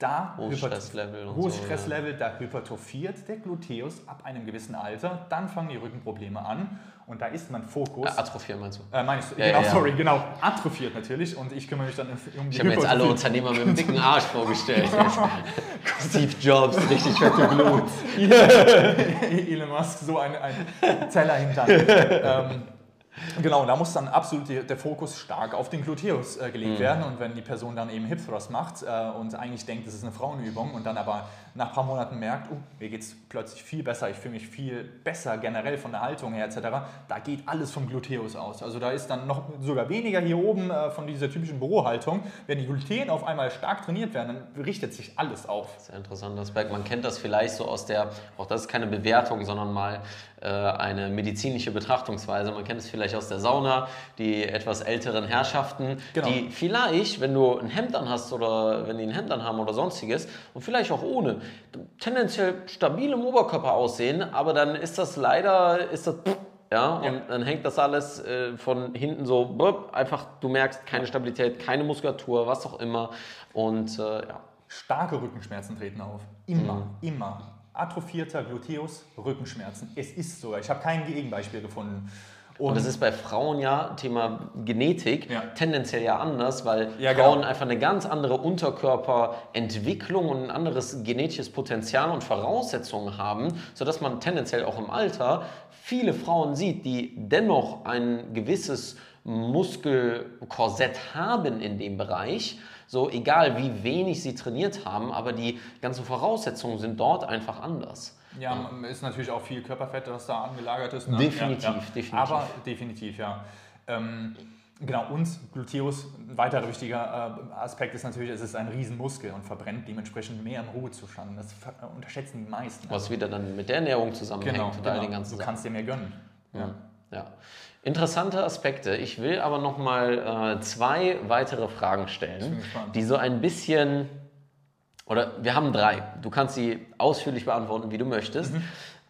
da Hohes Stresslevel hohes so, ja. Stresslevel, da hypertrophiert der Gluteus ab einem gewissen Alter, dann fangen die Rückenprobleme an und da ist mein Fokus. Äh, atrophieren meinst du? Äh, meinst du? Ja, genau, ja, ja. sorry, genau. Atrophiert natürlich und ich kümmere mich dann um die Ich habe mir jetzt alle. Unternehmer mit einem dicken Arsch vorgestellt. Steve Jobs, richtig fette Blut. Elon Musk, so ein, ein Zeller hintern. ähm, genau, da muss dann absolut der Fokus stark auf den Gluteus äh, gelegt werden. Und wenn die Person dann eben Hip Thrust macht äh, und eigentlich denkt, das ist eine Frauenübung und dann aber nach ein paar Monaten merkt, oh, mir geht es plötzlich viel besser, ich fühle mich viel besser generell von der Haltung her etc., da geht alles vom Gluteus aus. Also da ist dann noch sogar weniger hier oben äh, von dieser typischen Bürohaltung. Wenn die Gluten auf einmal stark trainiert werden, dann richtet sich alles auf. Sehr interessanter Aspekt. Man kennt das vielleicht so aus der, auch das ist keine Bewertung, sondern mal äh, eine medizinische Betrachtungsweise. Man kennt es vielleicht aus der Sauna, die etwas älteren Herrschaften, Genau. die vielleicht, wenn du ein Hemd an hast oder wenn die ein Hemd an haben oder sonstiges und vielleicht auch ohne, tendenziell stabil im Oberkörper aussehen, aber dann ist das leider, ist das ja, und Ja. dann hängt das alles äh, von hinten so, einfach, du merkst keine Stabilität, keine Muskulatur, was auch immer. Und äh, ja, Starke Rückenschmerzen treten auf. Immer, immer. Atrophierter Gluteus, Rückenschmerzen. Es ist so. Ich habe kein Gegenbeispiel gefunden. Und das ist bei Frauen ja, Thema Genetik, Ja. tendenziell ja anders, weil Ja, Frauen genau. einfach eine ganz andere Unterkörperentwicklung und ein anderes genetisches Potenzial und Voraussetzungen haben, sodass man tendenziell auch im Alter viele Frauen sieht, die dennoch ein gewisses Muskelkorsett haben in dem Bereich, so egal wie wenig sie trainiert haben, aber die ganzen Voraussetzungen sind dort einfach anders. Ja, ist natürlich auch viel Körperfett, das da angelagert ist. Ne? Definitiv, ja, ja. definitiv. Aber definitiv, ja. Ähm, genau, und Gluteus, ein weiterer wichtiger äh, Aspekt ist natürlich, es ist ein Riesenmuskel und verbrennt dementsprechend mehr im Ruhezustand. Das äh, unterschätzen die meisten. Was wieder dann mit der Ernährung zusammenhängt genau, und all genau. den ganzen du kannst dir mehr gönnen. Ja. Ja. Interessante Aspekte. Ich will aber noch mal äh, zwei weitere Fragen stellen, die so ein bisschen oder wir haben drei. Du kannst sie ausführlich beantworten, wie du möchtest. Mhm.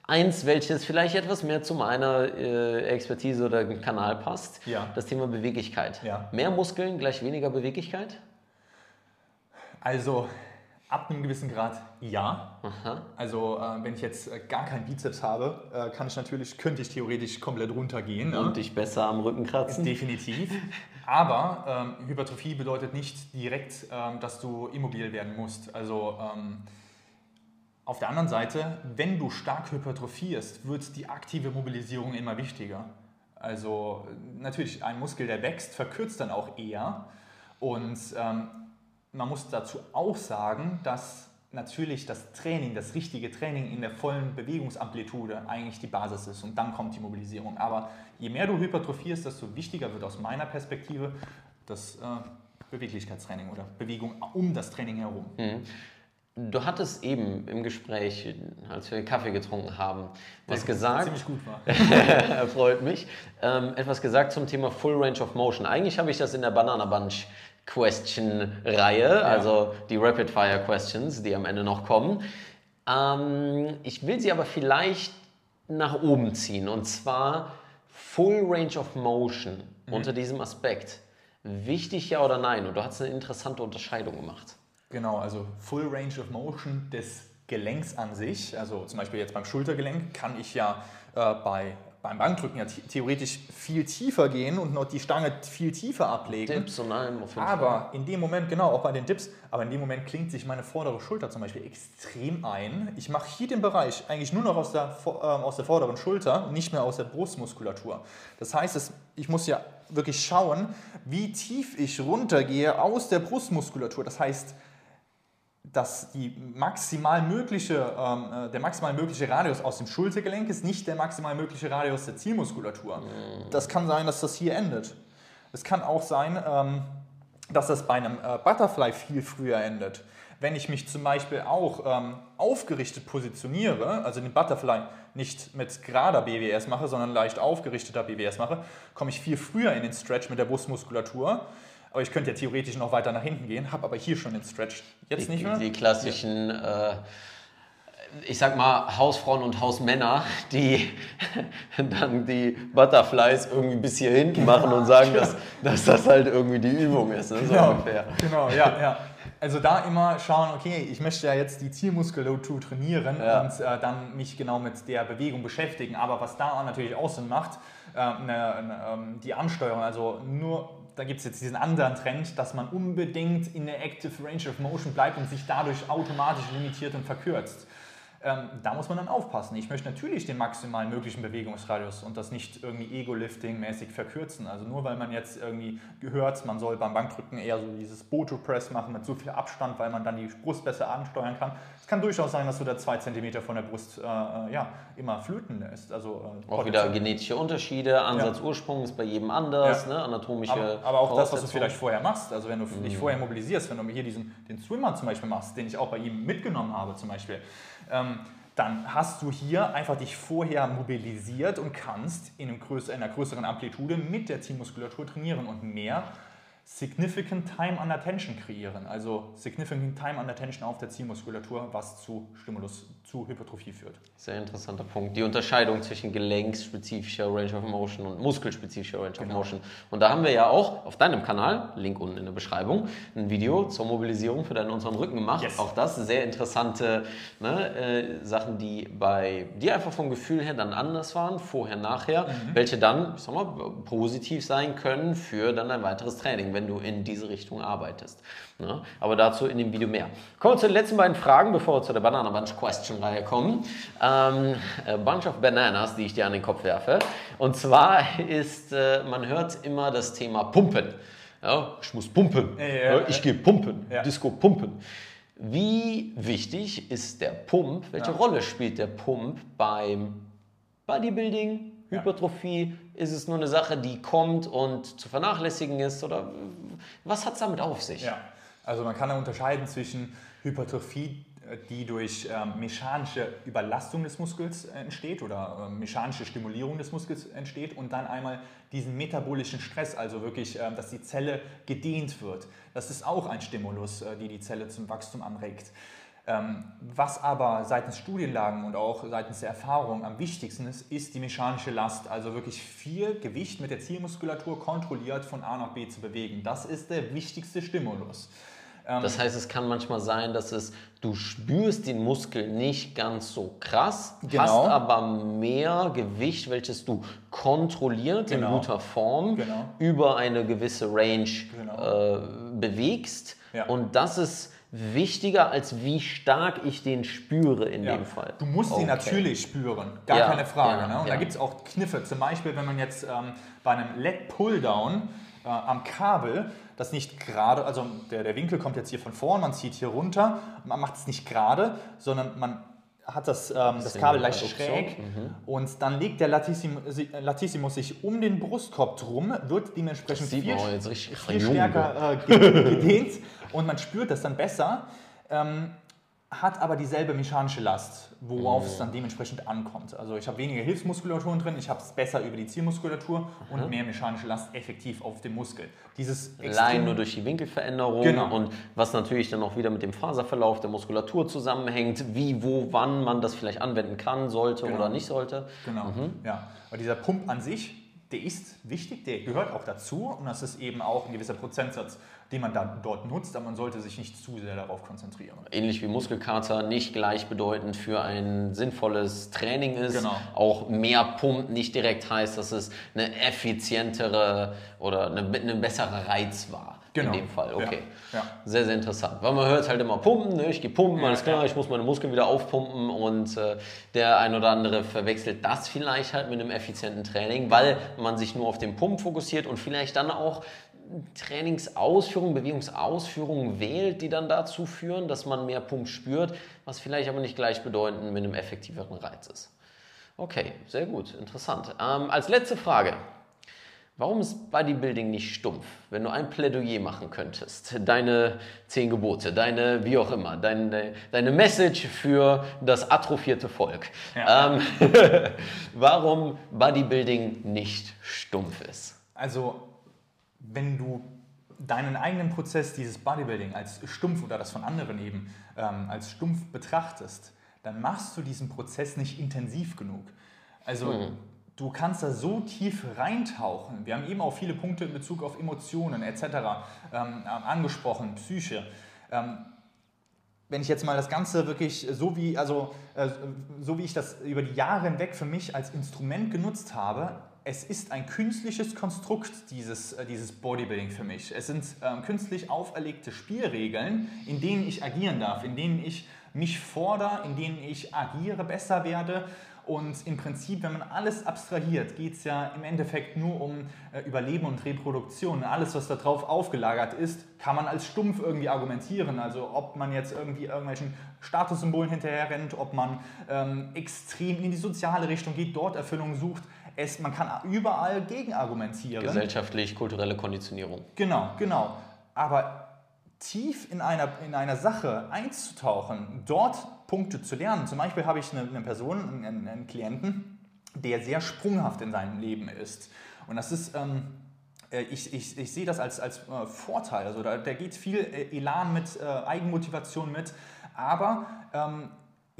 Eins, welches vielleicht etwas mehr zu meiner äh, Expertise oder Kanal passt. Ja. Das Thema Beweglichkeit. Ja. Mehr Muskeln gleich weniger Beweglichkeit? Also ab einem gewissen Grad ja. Also äh, wenn ich jetzt äh, gar keinen Bizeps habe, äh, kann ich natürlich, könnte ich theoretisch komplett runtergehen. ne? Und dich besser am Rücken kratzen? Definitiv. Aber ähm, Hypertrophie bedeutet nicht direkt, ähm, dass du immobil werden musst. Also ähm, auf der anderen Seite, wenn du stark hypertrophierst, wird die aktive Mobilisierung immer wichtiger. Also natürlich, ein Muskel, der wächst, verkürzt dann auch eher. Und ähm, man muss dazu auch sagen, dass natürlich das Training, das richtige Training in der vollen Bewegungsamplitude eigentlich die Basis ist und dann kommt die Mobilisierung. Aber je mehr du hypertrophierst, desto wichtiger wird aus meiner Perspektive das äh, Beweglichkeitstraining oder Bewegung um das Training herum. Du hattest eben im Gespräch, als wir Kaffee getrunken haben, was gesagt. Ziemlich gut war. Freut mich. Ähm, etwas gesagt zum Thema Full Range of Motion. Eigentlich habe ich das in der Banana Bunch Question Reihe, also die Rapid Fire Questions, die am Ende noch kommen. Ähm, ich will sie aber vielleicht nach oben ziehen und zwar Full Range of Motion unter diesem Aspekt. Wichtig ja oder nein? Und du hast eine interessante Unterscheidung gemacht. Genau, also Full Range of Motion des Gelenks an sich, also zum Beispiel jetzt beim Schultergelenk, kann ich ja äh, bei, beim Bankdrücken ja the- theoretisch viel tiefer gehen und noch die Stange viel tiefer ablegen. Tipps und allem auf jeden Fall. Aber in dem Moment, genau, auch bei den Dips, aber in dem Moment klingt sich meine vordere Schulter zum Beispiel extrem ein. Ich mache hier den Bereich eigentlich nur noch aus der, ähm, aus der vorderen Schulter, nicht mehr aus der Brustmuskulatur. Das heißt, es, ich muss ja wirklich schauen, wie tief ich runtergehe aus der Brustmuskulatur. Das heißt, dass die maximal mögliche, ähm, äh, der maximal mögliche Radius aus dem Schultergelenk ist nicht der maximal mögliche Radius der Zielmuskulatur. Das kann sein, dass das hier endet. Es kann auch sein, ähm, dass das bei einem äh, Butterfly viel früher endet. Wenn ich mich zum Beispiel auch ähm, aufgerichtet positioniere, also den Butterfly nicht mit gerader BWS mache, sondern leicht aufgerichteter BWS mache, komme ich viel früher in den Stretch mit der Brustmuskulatur. Aber ich könnte ja theoretisch noch weiter nach hinten gehen, habe aber hier schon den Stretch. Jetzt nicht mehr? Die klassischen, äh, ich sag mal, Hausfrauen und Hausmänner, die dann die Butterflies irgendwie bis hier hinten machen und sagen, dass, dass das halt irgendwie die Übung ist. Ne? So Genau, ungefähr. genau, ja, ja. Also da immer schauen, okay, ich möchte ja jetzt die Zielmuskulatur trainieren Ja. und äh, dann mich genau mit der Bewegung beschäftigen. Aber was da natürlich auch Sinn macht, äh, eine, eine, ähm, die Ansteuerung, also nur, da gibt es jetzt diesen anderen Trend, dass man unbedingt in der Active Range of Motion bleibt und sich dadurch automatisch limitiert und verkürzt. Ähm, da muss man dann aufpassen. Ich möchte natürlich den maximal möglichen Bewegungsradius und das nicht irgendwie Ego-Lifting-mäßig verkürzen. Also nur weil man jetzt irgendwie gehört, man soll beim Bankdrücken eher so dieses Boto-Press machen mit so viel Abstand, weil man dann die Brust besser ansteuern kann. Es kann durchaus sein, dass du da zwei Zentimeter von der Brust äh, äh, ja, immer flöten lässt. Also, äh, Auch wieder genetische Unterschiede, Ansatz, Ja. Ursprung ist bei jedem anders, Ja. ne? anatomische aber, aber auch das, was du vielleicht vorher machst, also wenn du Mhm. dich vorher mobilisierst, wenn du hier diesen, den Swimmer zum Beispiel machst, den ich auch bei ihm mitgenommen habe zum Beispiel, ähm, dann hast du hier einfach dich vorher mobilisiert und kannst in, einem größer, in einer größeren Amplitude mit der Zielmuskulatur trainieren und mehr Significant Time under Tension kreieren. Also Significant Time under Tension auf der Zielmuskulatur, was zu Stimulus, zu Hypertrophie führt. Sehr interessanter Punkt. Die Unterscheidung zwischen gelenksspezifischer Range of Motion und muskelspezifischer Range Genau. of Motion. Und da haben wir ja auch auf deinem Kanal, Link unten in der Beschreibung, ein Video zur Mobilisierung für deinen unteren Rücken gemacht. Yes. Auch das sehr interessante ne, äh, Sachen, die bei dir einfach vom Gefühl her dann anders waren, vorher, nachher, Mhm. welche dann, ich sag mal, positiv sein können für dann ein weiteres Training, wenn du in diese Richtung arbeitest. Ne? Aber dazu in dem Video mehr. Kommen wir zu den letzten beiden Fragen, bevor wir zu der Banana Bunch Question Reihe kommen. Ähm, a bunch of Bananas, die ich dir an den Kopf werfe. Und zwar ist, äh, man hört immer das Thema Pumpen. Ja, ich muss pumpen. Ja, ja, ich gehe pumpen. Disco pumpen. Wie wichtig ist der Pump? Welche. Rolle spielt der Pump beim Bodybuilding, Hypertrophie? Ist es nur eine Sache, die kommt und zu vernachlässigen ist? Oder was hat es damit auf sich? Ja, also man kann unterscheiden zwischen Hypertrophie, äh, die durch ähm, mechanische Überlastung des Muskels äh, entsteht oder ähm, mechanische Stimulierung des Muskels entsteht und dann einmal diesen metabolischen Stress, also wirklich, ähm, dass die Zelle gedehnt wird. Das ist auch ein Stimulus, äh, die die Zelle zum Wachstum anregt. Ähm, was aber seitens Studienlagen und auch seitens der Erfahrung am wichtigsten ist, ist die mechanische Last. Also wirklich viel Gewicht mit der Zielmuskulatur kontrolliert von A nach B zu bewegen. Das ist der wichtigste Stimulus. Das heißt, es kann manchmal sein, dass es, du spürst den Muskel nicht ganz so krass, Genau. hast aber mehr Gewicht, welches du kontrolliert in Genau. guter Form Genau. über eine gewisse Range Genau. äh, bewegst. Ja. Und das ist wichtiger, als wie stark ich den spüre in Ja. dem Fall. Du musst Okay. ihn natürlich spüren, gar Ja, keine Frage. ja, ne? Und da gibt es auch Kniffe. Zum Beispiel, wenn man jetzt ähm, bei einem Leg Pulldown äh, am Kabel das nicht gerade, also der, der Winkel kommt jetzt hier von vorn, man zieht hier runter, man macht es nicht gerade, sondern man hat das, ähm, das Kabel leicht schräg und dann legt der Latissimus, Latissimus sich um den Brustkorb drum, wird dementsprechend viel, viel stärker äh, ge- gedehnt und man spürt das dann besser, ähm, hat aber dieselbe mechanische Last, worauf es dann dementsprechend ankommt. Also ich habe weniger Hilfsmuskulaturen drin, ich habe es besser über die Zielmuskulatur und mehr mechanische Last effektiv auf dem Muskel. Dieses Allein nur durch die Winkelveränderung Genau. und was natürlich dann auch wieder mit dem Faserverlauf der Muskulatur zusammenhängt, wie, wo, wann man das vielleicht anwenden kann, sollte Genau. oder nicht sollte. Genau, ja. Aber dieser Pump an sich, der ist wichtig, der gehört auch dazu und das ist eben auch ein gewisser Prozentsatz, den man da dort nutzt, aber man sollte sich nicht zu sehr darauf konzentrieren. Ähnlich wie Muskelkater nicht gleichbedeutend für ein sinnvolles Training ist. Genau. Auch mehr Pump nicht direkt heißt, dass es eine effizientere oder eine, eine bessere Reiz war. Genau. In dem Fall, okay. Ja, ja. Sehr, sehr interessant. Weil man hört halt immer Pumpen, ne? ich gehe pumpen, alles klar, ich muss meine Muskeln wieder aufpumpen und äh, der ein oder andere verwechselt das vielleicht halt mit einem effizienten Training, weil man sich nur auf den Pump fokussiert und vielleicht dann auch Trainingsausführungen, Bewegungsausführungen wählt, die dann dazu führen, dass man mehr Pump spürt, was vielleicht aber nicht gleichbedeutend mit einem effektiveren Reiz ist. Okay, sehr gut, interessant. Ähm, als letzte Frage. Warum ist Bodybuilding nicht stumpf? Wenn du ein Plädoyer machen könntest, deine zehn Gebote, deine wie auch immer, deine, deine Message für das atrophierte Volk. Ja. Ähm, warum Bodybuilding nicht stumpf ist? Also, wenn du deinen eigenen Prozess, dieses Bodybuilding, als stumpf oder das von anderen eben ähm, als stumpf betrachtest, dann machst du diesen Prozess nicht intensiv genug. Also, du kannst da so tief reintauchen. Wir haben eben auch viele Punkte in Bezug auf Emotionen etc. Ähm, angesprochen, Psyche. Ähm, wenn ich jetzt mal das Ganze wirklich so wie, also, äh, so wie ich das über die Jahre hinweg für mich als Instrument genutzt habe, es ist ein künstliches Konstrukt, dieses, äh, dieses Bodybuilding für mich. Es sind ähm, künstlich auferlegte Spielregeln, in denen ich agieren darf, in denen ich mich fordere, in denen ich agiere, besser werde. Und im Prinzip, wenn man alles abstrahiert, geht es ja im Endeffekt nur um äh, Überleben und Reproduktion. Alles, was da drauf aufgelagert ist, kann man als stumpf irgendwie argumentieren. Also ob man jetzt irgendwie irgendwelchen Statussymbolen hinterher rennt, ob man ähm, extrem in die soziale Richtung geht, dort Erfüllung sucht. Es, man kann überall gegen argumentieren. Gesellschaftlich-kulturelle Konditionierung. Genau, genau. Aber tief in einer, in einer Sache einzutauchen, dort Punkte zu lernen. Zum Beispiel habe ich eine, eine Person, einen, einen Klienten, der sehr sprunghaft in seinem Leben ist. Und das ist, ähm, äh, ich, ich, ich sehe das als, als äh, Vorteil. Also da, da geht viel äh, Elan mit, äh, Eigenmotivation mit. Aber ähm,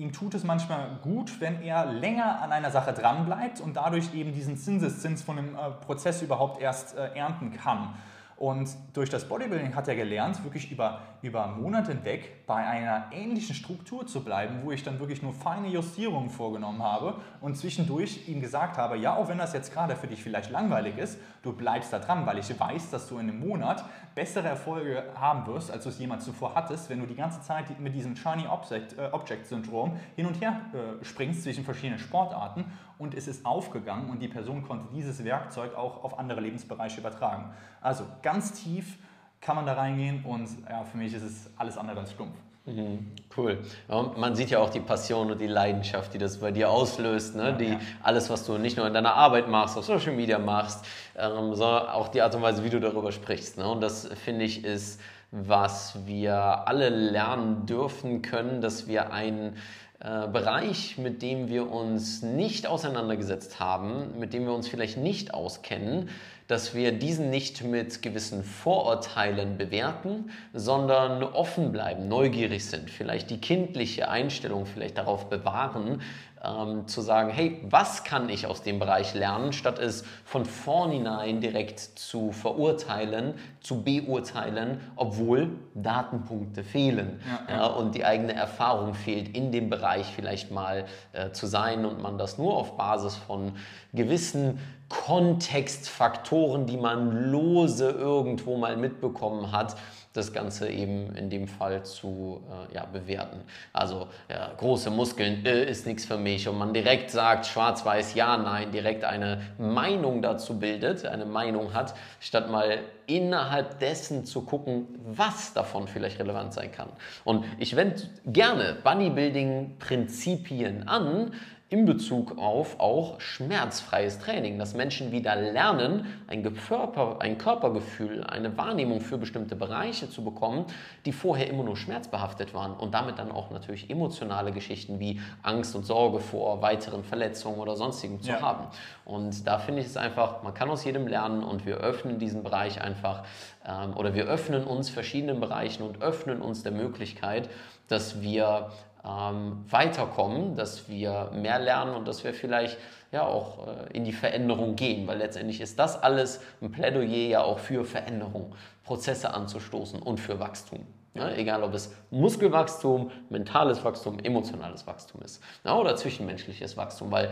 ihm tut es manchmal gut, wenn er länger an einer Sache dranbleibt und dadurch eben diesen Zinseszins von dem äh, Prozess überhaupt erst äh, ernten kann. Und durch das Bodybuilding hat er gelernt, wirklich über, über Monate hinweg bei einer ähnlichen Struktur zu bleiben, wo ich dann wirklich nur feine Justierungen vorgenommen habe und zwischendurch ihm gesagt habe, ja, auch wenn das jetzt gerade für dich vielleicht langweilig ist, du bleibst da dran, weil ich weiß, dass du in einem Monat bessere Erfolge haben wirst, als du es jemals zuvor hattest, wenn du die ganze Zeit mit diesem Shiny Object, äh, Object Syndrom hin und her äh, springst zwischen verschiedenen Sportarten und es ist aufgegangen und die Person konnte dieses Werkzeug auch auf andere Lebensbereiche übertragen. Also ganz tief kann man da reingehen und ja, für mich ist es alles andere als stumpf. Cool. Ja, man sieht ja auch die Passion und die Leidenschaft, die das bei dir auslöst. Ne? die, Alles, was du nicht nur in deiner Arbeit machst, auf Social Media machst, ähm, sondern auch die Art und Weise, wie du darüber sprichst. Ne? Und das, finde ich, ist, was wir alle lernen dürfen können, dass wir einen äh, Bereich, mit dem wir uns nicht auseinandergesetzt haben, mit dem wir uns vielleicht nicht auskennen, dass wir diesen nicht mit gewissen Vorurteilen bewerten, sondern offen bleiben, neugierig sind, vielleicht die kindliche Einstellung vielleicht darauf bewahren, ähm, zu sagen, hey, was kann ich aus dem Bereich lernen, statt es von vornherein direkt zu verurteilen, zu beurteilen, obwohl Datenpunkte fehlen ja, ja. und die eigene Erfahrung fehlt, in dem Bereich vielleicht mal äh, zu sein und man das nur auf Basis von gewissen Kontextfaktoren, die man lose irgendwo mal mitbekommen hat, das Ganze eben in dem Fall zu äh, ja, bewerten. Also ja, große Muskeln äh, ist nichts für mich und man direkt sagt schwarz-weiß ja, nein, direkt eine Meinung dazu bildet, eine Meinung hat, statt mal innerhalb dessen zu gucken, was davon vielleicht relevant sein kann. Und ich wende gerne Bodybuilding-Prinzipien an, in Bezug auf auch schmerzfreies Training, dass Menschen wieder lernen, ein, Körper, ein Körpergefühl, eine Wahrnehmung für bestimmte Bereiche zu bekommen, die vorher immer nur schmerzbehaftet waren und damit dann auch natürlich emotionale Geschichten wie Angst und Sorge vor weiteren Verletzungen oder sonstigen zu ja. haben. Und da finde ich es einfach, man kann aus jedem lernen und wir öffnen diesen Bereich einfach ähm, oder wir öffnen uns verschiedenen Bereichen und öffnen uns der Möglichkeit, dass wir ähm, weiterkommen, dass wir mehr lernen und dass wir vielleicht ja auch äh, in die Veränderung gehen, weil letztendlich ist das alles ein Plädoyer ja auch für Veränderung, Prozesse anzustoßen und für Wachstum. Ja, egal ob es Muskelwachstum, mentales Wachstum, emotionales Wachstum ist ja, oder zwischenmenschliches Wachstum, weil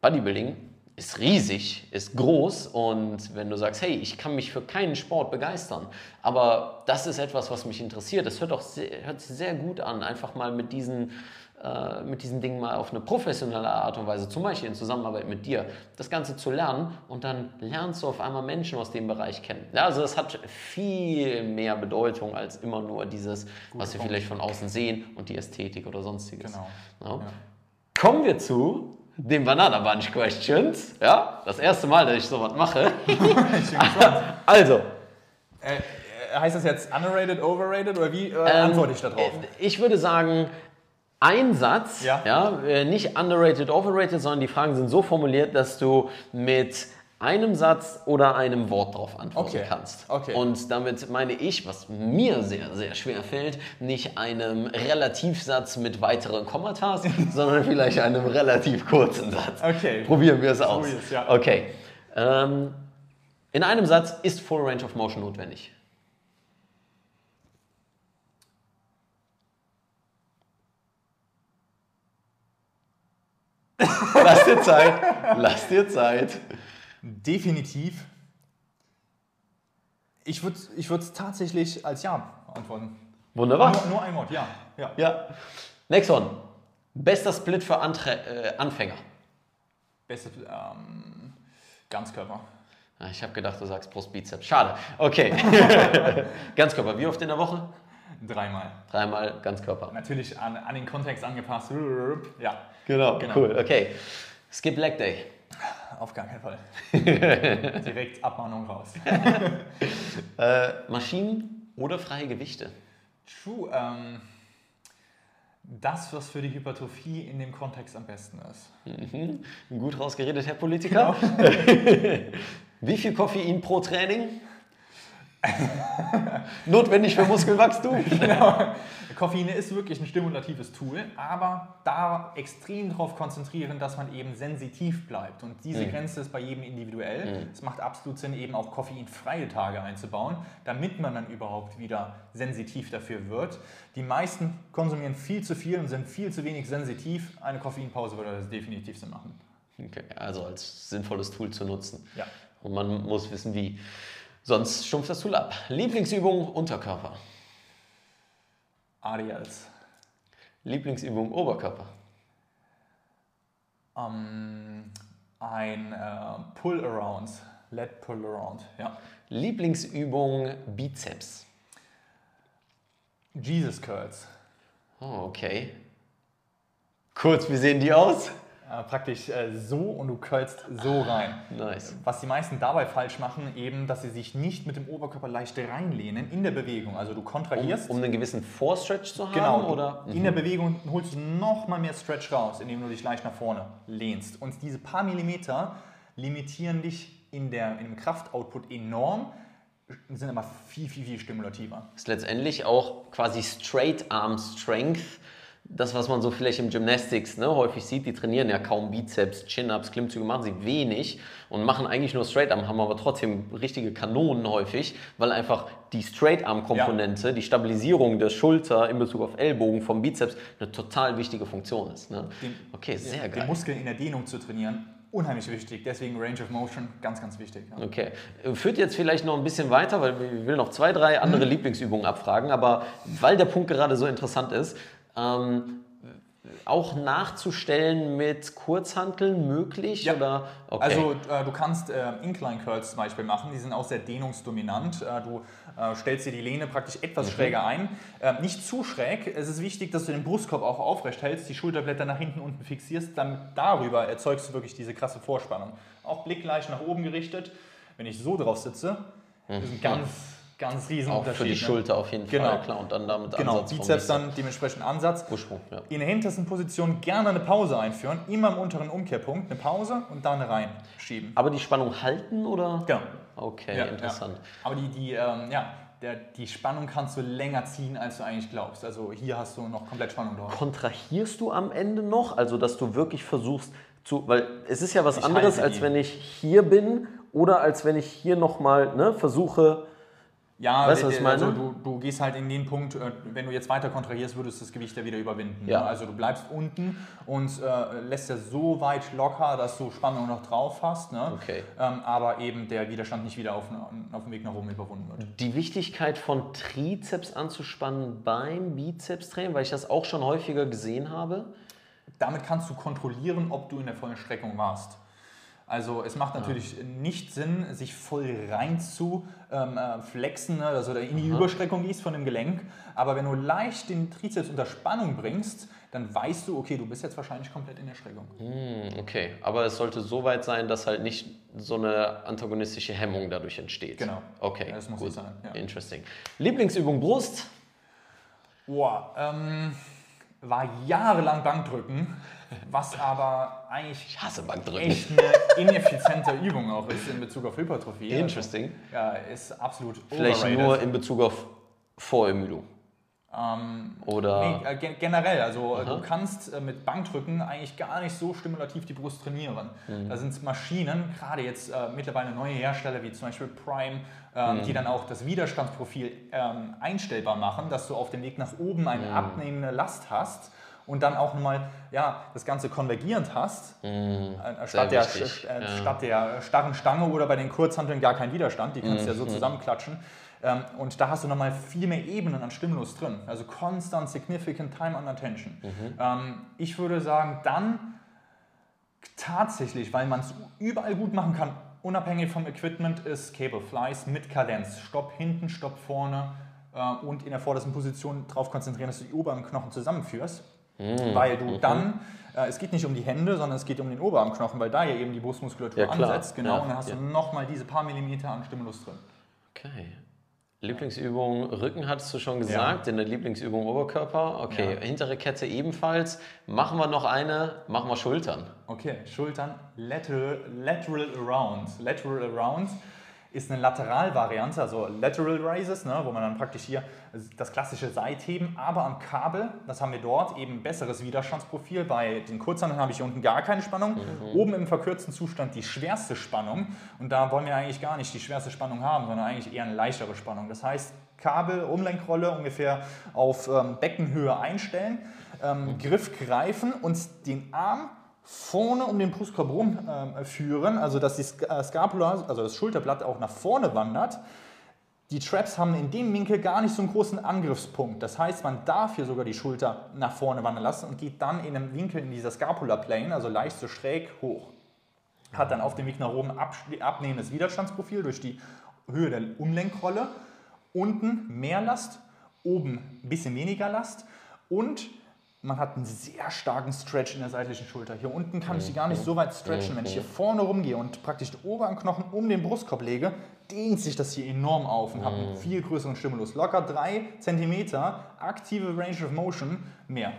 Bodybuilding ist riesig, ist groß und wenn du sagst, hey, ich kann mich für keinen Sport begeistern, aber das ist etwas, was mich interessiert, das hört, auch sehr, hört sich sehr gut an, einfach mal mit diesen, äh, mit diesen Dingen mal auf eine professionelle Art und Weise, zum Beispiel in Zusammenarbeit mit dir, das Ganze zu lernen und dann lernst du auf einmal Menschen aus dem Bereich kennen. Ja, also das hat viel mehr Bedeutung als immer nur dieses, Gut was wir vielleicht von außen sehen und die Ästhetik oder sonstiges. Genau. Ja. Ja. Kommen wir zu den Banana Bunch Questions. Ja, das erste Mal, dass ich sowas mache. also. Äh, äh, heißt das jetzt underrated, overrated oder wie äh, ähm, antworte ich darauf? Äh, ich würde sagen, ein Satz, ja. ja, äh, nicht underrated, overrated, sondern die Fragen sind so formuliert, dass du mit einem Satz oder einem Wort darauf antworten okay. kannst. Okay. Und damit meine ich, was mir sehr, sehr schwer fällt, nicht einem Relativsatz mit weiteren Kommatas, sondern vielleicht einem relativ kurzen Satz. Okay. Probieren wir es aus. Ja. Okay. Ähm, in einem Satz ist Full Range of Motion notwendig. Lass dir Zeit. Lass dir Zeit. Definitiv. Ich würde ich es tatsächlich als Ja antworten. Wunderbar. Nur, nur ein Wort, ja. ja. ja. Next one. Bester Split für Antre äh, Anfänger. Beste ähm, Ganzkörper. Ah, ich habe gedacht, du sagst Brustbizeps. Schade. Okay. Ganzkörper. Wie oft in der Woche? Dreimal. Dreimal Ganzkörper. Natürlich an, an den Kontext angepasst. Ja. Genau, genau. cool. Okay. Skip Leg Day. Auf gar keinen Fall. Direkt Abmahnung raus. äh, Maschinen oder freie Gewichte? True. Ähm, das, was für die Hypertrophie in dem Kontext am besten ist. Mhm. Gut rausgeredet, Herr Politiker. Genau. Wie viel Koffein pro Training? Notwendig für Muskelwachstum. genau. Koffein ist wirklich ein stimulatives Tool, aber da extrem darauf konzentrieren, dass man eben sensitiv bleibt. Und diese mhm. Grenze ist bei jedem individuell. Mhm. Es macht absolut Sinn, eben auch koffeinfreie Tage einzubauen, damit man dann überhaupt wieder sensitiv dafür wird. Die meisten konsumieren viel zu viel und sind viel zu wenig sensitiv. Eine Koffeinpause würde das definitiv Sinn machen. Okay, also als sinnvolles Tool zu nutzen. Ja. Und man muss wissen, wie. Sonst stumpft das Tool ab. Lieblingsübung Unterkörper. Ariels. Lieblingsübung Oberkörper. Um, ein äh, Pull-Around. Let Pull-Around, ja. Lieblingsübung Bizeps. Jesus Curls. Oh, okay. Kurz, wie sehen die aus? Äh, praktisch äh, so und du curlst so rein. Nice. Was die meisten dabei falsch machen, eben, dass sie sich nicht mit dem Oberkörper leicht reinlehnen in der Bewegung. Also du Um, kontrahierst. um einen gewissen Vorstretch zu haben? Genau, Oder? in der Bewegung holst du noch mal mehr Stretch raus, indem du dich leicht nach vorne lehnst. Und diese paar Millimeter limitieren dich in, der, in dem Kraftoutput enorm, sind aber viel, viel, viel stimulativer. ist letztendlich auch quasi Straight Arm Strength. Das, was man so vielleicht im Gymnastics ne, häufig sieht, die trainieren ja kaum Bizeps, Chin-Ups, Klimmzüge machen sie wenig und machen eigentlich nur Straight Arm, haben aber trotzdem richtige Kanonen häufig, weil einfach die Straight Arm Komponente, die Stabilisierung der Schulter in Bezug auf Ellbogen vom Bizeps eine total wichtige Funktion ist. Ne? Den- Okay, sehr Den geil. Muskel in der Dehnung zu trainieren, unheimlich wichtig. Deswegen Range of Motion, ganz, ganz wichtig. Ja. Okay. Führt jetzt vielleicht noch ein bisschen weiter, weil ich will noch zwei, drei Mhm. andere Lieblingsübungen abfragen, aber weil der Punkt gerade so interessant ist, ähm, auch nachzustellen mit Kurzhanteln möglich? Ja. Oder? Okay. Also äh, du kannst äh, Incline Curls zum Beispiel machen, die sind auch sehr dehnungsdominant. Äh, du äh, stellst dir die Lehne praktisch etwas schräger ein. Äh, nicht zu schräg. Es ist wichtig, dass du den Brustkorb auch aufrecht hältst, die Schulterblätter nach hinten unten fixierst. Damit darüber erzeugst du wirklich diese krasse Vorspannung. Auch Blick leicht nach oben gerichtet. Wenn ich so drauf sitze, ist ein ganz, ganz riesen auch Unterschied. für die ne? Schulter auf jeden Genau. Fall, klar. Und dann damit Genau, Ansatz Bizeps dann dementsprechend Ansatz. Ursprung, ja. In der hintersten Position gerne eine Pause einführen, immer im unteren Umkehrpunkt, eine Pause und dann reinschieben. Aber die Spannung halten oder? Genau. Okay, Ja, interessant. Ja. Aber die, die, ähm, ja, der, die Spannung kannst du länger ziehen, als du eigentlich glaubst. Also hier hast du noch komplett Spannung drauf. Kontrahierst du am Ende noch? Also, dass du wirklich versuchst zu, weil es ist ja was Ich anderes, als wenn ich hier bin oder als wenn ich hier nochmal ne, versuche, Ja, Weißt was ich meine? Also du, du gehst halt in den Punkt, äh, wenn du jetzt weiter kontrahierst, würdest du das Gewicht ja wieder überwinden. Ja. Also du bleibst unten und äh, lässt ja so weit locker, dass du Spannung noch drauf hast. Ne? Okay. Ähm, aber eben der Widerstand nicht wieder auf, auf dem Weg nach oben überwunden wird. die Wichtigkeit von Trizeps anzuspannen beim Bizepstraining, weil ich das auch schon häufiger gesehen habe. damit kannst du kontrollieren, ob du in der vollen Streckung warst. Also es macht natürlich nicht Sinn, sich voll rein zu ähm, äh, flexen, ne, dass du da in die Überstreckung gehst von dem Gelenk. Aber wenn du leicht den Trizeps unter Spannung bringst, dann weißt du, okay, du bist jetzt wahrscheinlich komplett in der Streckung. Hm, Okay, aber es sollte so weit sein, dass halt nicht so eine antagonistische Hemmung dadurch entsteht. Genau. Okay, Ja, das muss gut. sein, ja. Interesting. Lieblingsübung Brust? Boah, ähm, war jahrelang Bankdrücken, was aber eigentlich Ich hasse Bankdrücken. echt eine ineffiziente Übung auch ist in Bezug auf Hypertrophie. Interesting. Also, ja, ist absolut Vielleicht overrated. nur in Bezug auf Vorermüdung. Ähm, Oder Nee, äh, ge- generell, also äh, du kannst äh, mit Bankdrücken eigentlich gar nicht so stimulativ die Brust trainieren. Mhm. Da sind Maschinen, gerade jetzt äh, mittlerweile neue Hersteller wie zum Beispiel Prime, ähm, Mhm. die dann auch das Widerstandsprofil ähm, einstellbar machen, dass du auf dem Weg nach oben eine Mhm. abnehmende Last hast und dann auch nochmal ja, das Ganze konvergierend hast, äh, statt, der, Mhm. äh, ja. statt der starren Stange oder bei den Kurzhanteln gar keinen Widerstand, die kannst Mhm. du ja so zusammenklatschen. Ähm, und da hast du nochmal viel mehr Ebenen an Stimulus drin. Also constant, significant time under tension. Mhm. Ähm, ich würde sagen, dann tatsächlich, weil man es überall gut machen kann, unabhängig vom Equipment, ist Cable Flies mit Kadenz. Stopp hinten, Stopp vorne äh, und in der vordersten Position darauf konzentrieren, dass du die Oberarmknochen zusammenführst. Mhm. Weil du dann, äh, es geht nicht um die Hände, sondern es geht um den Oberarmknochen, weil da ja eben die Brustmuskulatur Ja, ansetzt. Genau, Ja, und dann hast ja. du nochmal diese paar Millimeter an Stimulus drin. Okay. Lieblingsübung Rücken hattest du schon gesagt, in der Lieblingsübung Oberkörper. Okay, Ja. hintere Kette ebenfalls. Machen wir noch eine, machen wir Schultern. Okay, Schultern lateral, lateral around. Lateral around ist eine Lateralvariante, also Lateral Raises, ne, wo man dann praktisch hier das klassische Seitheben, aber am Kabel, das haben wir dort, eben besseres Widerstandsprofil. Bei den Kurzhanteln habe ich hier unten gar keine Spannung. Oben im verkürzten Zustand die schwerste Spannung. Und da wollen wir eigentlich gar nicht die schwerste Spannung haben, sondern eigentlich eher eine leichtere Spannung. Das heißt, Kabel, Umlenkrolle ungefähr auf ähm, Beckenhöhe einstellen, ähm, Griff greifen und den Arm vorne um den Brustkorb rum ähm, führen, also dass die äh, Scapula, also das Schulterblatt auch nach vorne wandert. Die Traps haben in dem Winkel gar nicht so einen großen Angriffspunkt. Das heißt, man darf hier sogar die Schulter nach vorne wandern lassen und geht dann in einem Winkel in dieser Scapula Plane, also leicht so schräg hoch. Hat dann auf dem Weg nach oben ab, abnehmendes Widerstandsprofil durch die Höhe der Umlenkrolle. Unten mehr Last, oben ein bisschen weniger Last. Und man hat einen sehr starken Stretch in der seitlichen Schulter. Hier unten kann ich die gar nicht so weit stretchen. Wenn ich hier vorne rumgehe und praktisch den oberen Knochen um den Brustkorb lege, dehnt sich das hier enorm auf und habe einen viel größeren Stimulus. Locker 3 cm aktive Range of Motion mehr.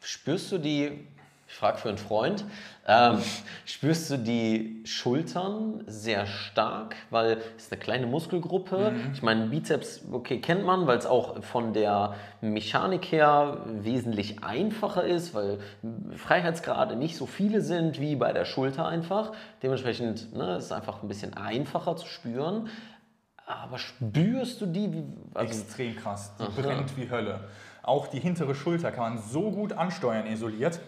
Spürst du die, ich frage für einen Freund, ähm, spürst du die Schultern sehr stark, weil es ist eine kleine Muskelgruppe. Ich meine, Bizeps, okay, kennt man, weil es auch von der Mechanik her wesentlich einfacher ist, weil Freiheitsgrade nicht so viele sind wie bei der Schulter einfach. Dementsprechend ne, ist es einfach ein bisschen einfacher zu spüren. Aber spürst du die? Wie, also, Extrem krass. Die brennt wie Hölle. Auch die hintere Schulter kann man so gut ansteuern, isoliert.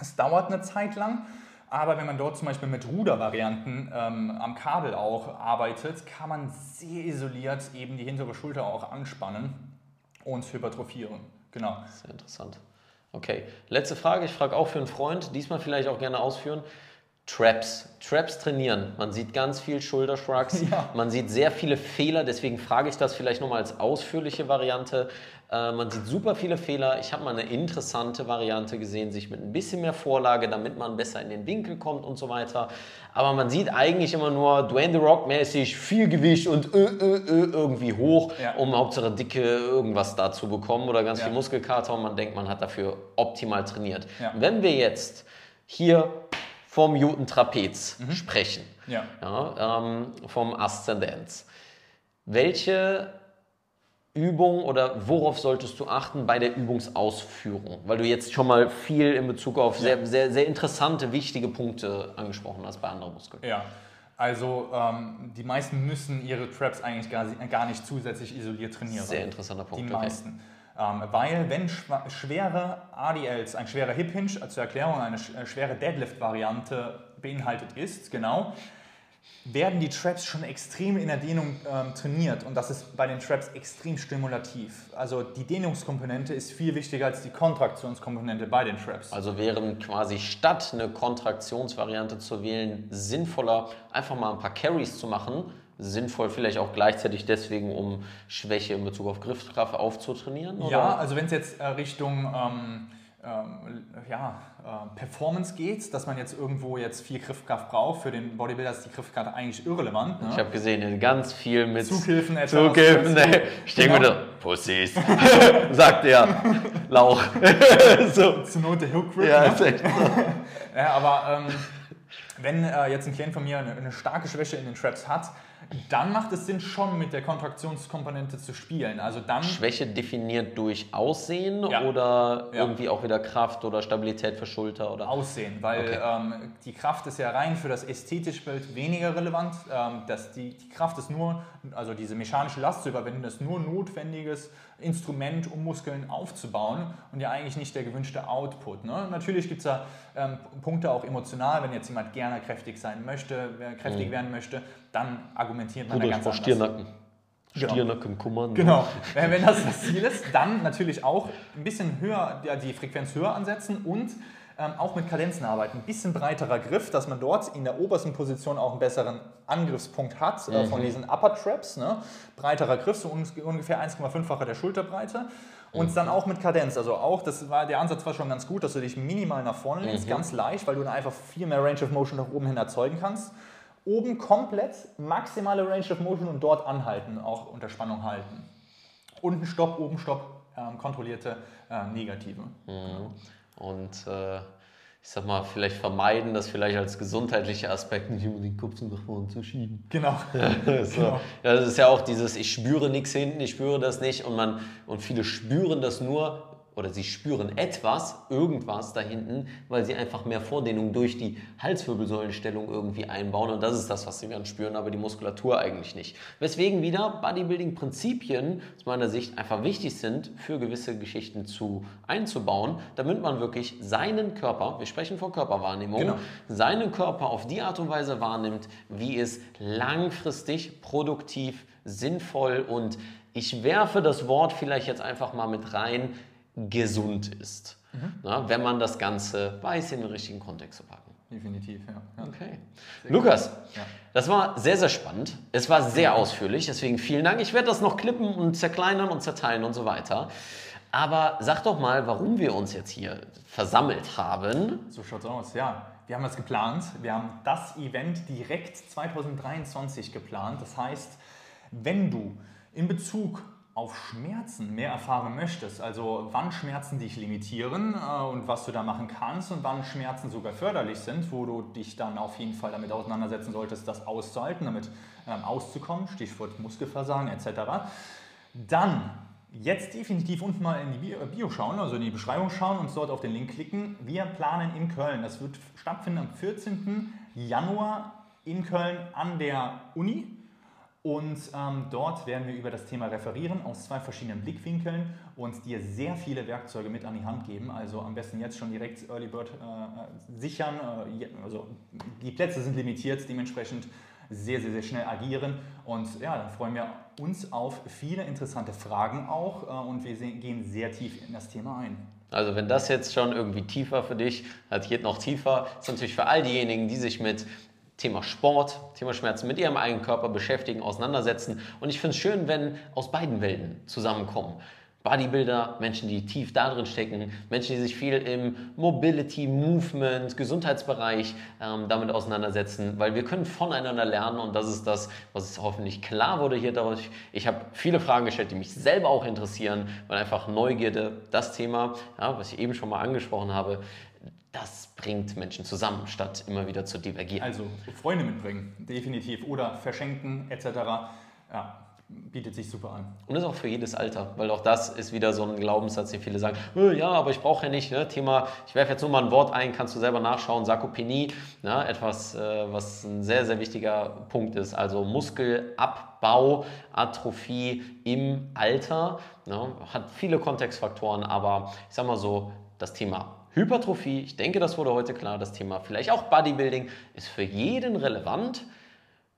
Es dauert eine Zeit lang, aber wenn man dort zum Beispiel mit Rudervarianten ähm, am Kabel auch arbeitet, kann man sehr isoliert eben die hintere Schulter auch anspannen und hypertrophieren. Genau. Sehr interessant. Okay, letzte Frage. Ich frage auch für einen Freund, diesmal vielleicht auch gerne ausführen. Traps. Traps trainieren. Man sieht ganz viel Schultershrugs. Ja. Man sieht sehr viele Fehler. Deswegen frage ich das vielleicht nochmal als ausführliche Variante. Äh, man sieht super viele Fehler. Ich habe mal eine interessante Variante gesehen, sich mit ein bisschen mehr Vorlage, damit man besser in den Winkel kommt und so weiter. Aber man sieht eigentlich immer nur Dwayne The Rock mäßig viel Gewicht und ö, ö, ö, irgendwie hoch, Ja. um Hauptsache dicke irgendwas da zu bekommen oder ganz Ja. viel Muskelkater und man denkt, man hat dafür optimal trainiert. Ja. Wenn wir jetzt hier vom Jutentrapez sprechen, Ja. ja, ähm, vom Aszendenz, welche Übung oder worauf solltest du achten bei der Übungsausführung? Weil du jetzt schon mal viel in Bezug auf sehr, sehr, sehr interessante, wichtige Punkte angesprochen hast bei anderen Muskeln. Ja, also ähm, die meisten müssen ihre Traps eigentlich gar, gar nicht zusätzlich isoliert trainieren. Sehr interessanter Punkt, Die okay. meisten. Ähm, weil wenn schwere ADLs, ein schwerer Hip Hinge, äh, zur Erklärung eine äh, schwere Deadlift-Variante beinhaltet ist, genau, werden die Traps schon extrem in der Dehnung ähm, trainiert und das ist bei den Traps extrem stimulativ. Also die Dehnungskomponente ist viel wichtiger als die Kontraktionskomponente bei den Traps. Also wären quasi statt eine Kontraktionsvariante zu wählen sinnvoller, einfach mal ein paar Carries zu machen. Sinnvoll vielleicht auch gleichzeitig deswegen, um Schwäche in Bezug auf Griffkraft aufzutrainieren? Oder? Ja, also wenn es jetzt äh, Richtung ähm, ähm, ja, äh, Performance geht, dass man jetzt irgendwo jetzt viel Griffkraft braucht, für den Bodybuilder ist die Griffkraft eigentlich irrelevant. Ne? Ich habe gesehen, ganz viel mit Zughilfen, Zughilfen, ey. Ich denke Genau. mir da, Pussys, sagt er. Lauch. so. Zur Not der Hook Grip. Ja, ne? ist echt so. Ja, aber ähm, wenn äh, jetzt ein Klient von mir eine, eine starke Schwäche in den Traps hat, dann macht es Sinn, schon mit der Kontraktionskomponente zu spielen. Also dann Schwäche definiert durch Aussehen Ja. oder Ja. irgendwie auch wieder Kraft oder Stabilität für Schulter oder Aussehen, weil Okay. ähm, die Kraft ist ja rein für das ästhetische Bild weniger relevant. Ähm, dass die, die Kraft ist nur, also diese mechanische Last zu überwinden, ist nur notwendiges Instrument, um Muskeln aufzubauen und ja eigentlich nicht der gewünschte Output. Ne? Natürlich gibt es da ähm, Punkte auch emotional, wenn jetzt jemand gerne kräftig sein möchte, kräftig werden möchte, dann argumentiert man da Guter ganz anders. Stirnacken. Genau. Stirnacken, Kommando. Genau. Wenn wenn das das Ziel ist, dann natürlich auch ein bisschen höher, ja, die Frequenz höher ansetzen und ähm, auch mit Kadenzen arbeiten. Ein bisschen breiterer Griff, dass man dort in der obersten Position auch einen besseren Angriffspunkt hat äh, von diesen Upper Traps. Ne? Breiterer Griff, so un ungefähr 1,5-fache der Schulterbreite. Und dann auch mit Kadenz. Also auch, das war, der Ansatz war schon ganz gut, dass du dich minimal nach vorne lehnst, ganz leicht, weil du dann einfach viel mehr Range of Motion nach oben hin erzeugen kannst. Oben komplett maximale Range of Motion und dort anhalten, auch unter Spannung halten. Unten Stopp, oben Stopp, ähm, kontrollierte äh, Negative. Und äh, ich sag mal, vielleicht vermeiden, das vielleicht als gesundheitlicher Aspekt nicht immer den Kopf so nach vorne zu schieben. Genau. So. Ja, das ist ja auch dieses, ich spüre nichts hinten, ich spüre das nicht und man und viele spüren das nur oder sie spüren etwas, irgendwas da hinten, weil sie einfach mehr Vordehnung durch die Halswirbelsäulenstellung irgendwie einbauen und das ist das, was sie dann spüren, aber die Muskulatur eigentlich nicht. Weswegen wieder Bodybuilding-Prinzipien aus meiner Sicht einfach wichtig sind, für gewisse Geschichten zu einzubauen, damit man wirklich seinen Körper, wir sprechen von Körperwahrnehmung, Genau. seinen Körper auf die Art und Weise wahrnimmt, wie es langfristig, produktiv, sinnvoll und ich werfe das Wort vielleicht jetzt einfach mal mit rein, gesund ist. Na, wenn man das Ganze weiß, in den richtigen Kontext zu packen. Definitiv, ja. ja. Okay. Lukas, Ja. das war sehr, sehr spannend. Es war sehr ausführlich, deswegen vielen Dank. Ich werde das noch klippen und zerkleinern und zerteilen und so weiter. Aber sag doch mal, warum wir uns jetzt hier versammelt haben. So schaut's aus, ja. Wir haben was geplant. Wir haben das Event direkt 2023 geplant. Das heißt, wenn du in Bezug auf Schmerzen mehr erfahren möchtest, also wann Schmerzen dich limitieren äh, und was du da machen kannst und wann Schmerzen sogar förderlich sind, wo du dich dann auf jeden Fall damit auseinandersetzen solltest, das auszuhalten, damit ähm, auszukommen, Stichwort Muskelversagen etc., dann jetzt definitiv unten mal in die Bio, schauen, also in die Beschreibung schauen und dort auf den Link klicken. Wir planen in Köln. Das wird stattfinden am 14. Januar in Köln an der Uni. Und ähm, dort werden wir über das Thema referieren aus zwei verschiedenen Blickwinkeln und dir sehr viele Werkzeuge mit an die Hand geben. Also am besten jetzt schon direkt Early Bird äh, sichern. Äh, also die Plätze sind limitiert, dementsprechend sehr, sehr, sehr schnell agieren. Und ja, dann freuen wir uns auf viele interessante Fragen auch äh, und wir gehen sehr tief in das Thema ein. Also wenn das jetzt schon irgendwie tiefer für dich, das geht noch tiefer, ist natürlich für all diejenigen, die sich mit Thema Sport, Thema Schmerzen mit ihrem eigenen Körper beschäftigen, auseinandersetzen. Und ich finde es schön, wenn aus beiden Welten zusammenkommen. Bodybuilder, Menschen, die tief da drin stecken, Menschen, die sich viel im Mobility, Movement, Gesundheitsbereich ähm, damit auseinandersetzen, weil wir können voneinander lernen und das ist das, was hoffentlich klar wurde hier dadurch. Ich habe viele Fragen gestellt, die mich selber auch interessieren, weil einfach Neugierde, das Thema, ja, was ich eben schon mal angesprochen habe, das bringt Menschen zusammen, statt immer wieder zu divergieren. Also Freunde mitbringen, definitiv, oder verschenken etc. Ja, bietet sich super an. Und das ist auch für jedes Alter, weil auch das ist wieder so ein Glaubenssatz, den viele sagen, äh, ja, aber ich brauche ja nicht, ne? Thema, ich werfe jetzt nur mal ein Wort ein, kannst du selber nachschauen, Sarkopenie, ne? etwas, äh, was ein sehr, sehr wichtiger Punkt ist, also Muskelabbau, Atrophie im Alter, ne? hat viele Kontextfaktoren, aber ich sag mal so, das Thema Hypertrophie, ich denke, das wurde heute klar, das Thema vielleicht auch Bodybuilding ist für jeden relevant,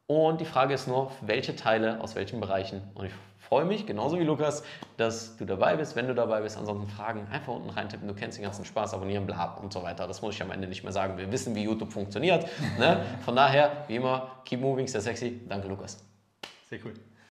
und die Frage ist nur, welche Teile aus welchen Bereichen. Und ich freue mich, genauso wie Lukas, dass du dabei bist. Wenn du dabei bist, ansonsten Fragen einfach unten reintippen. Du kennst den ganzen Spaß, abonnieren, bla und so weiter. Das muss ich am Ende nicht mehr sagen. Wir wissen, wie YouTube funktioniert. Ne? Von daher, wie immer, keep moving, sehr sexy. Danke, Lukas. Sehr cool.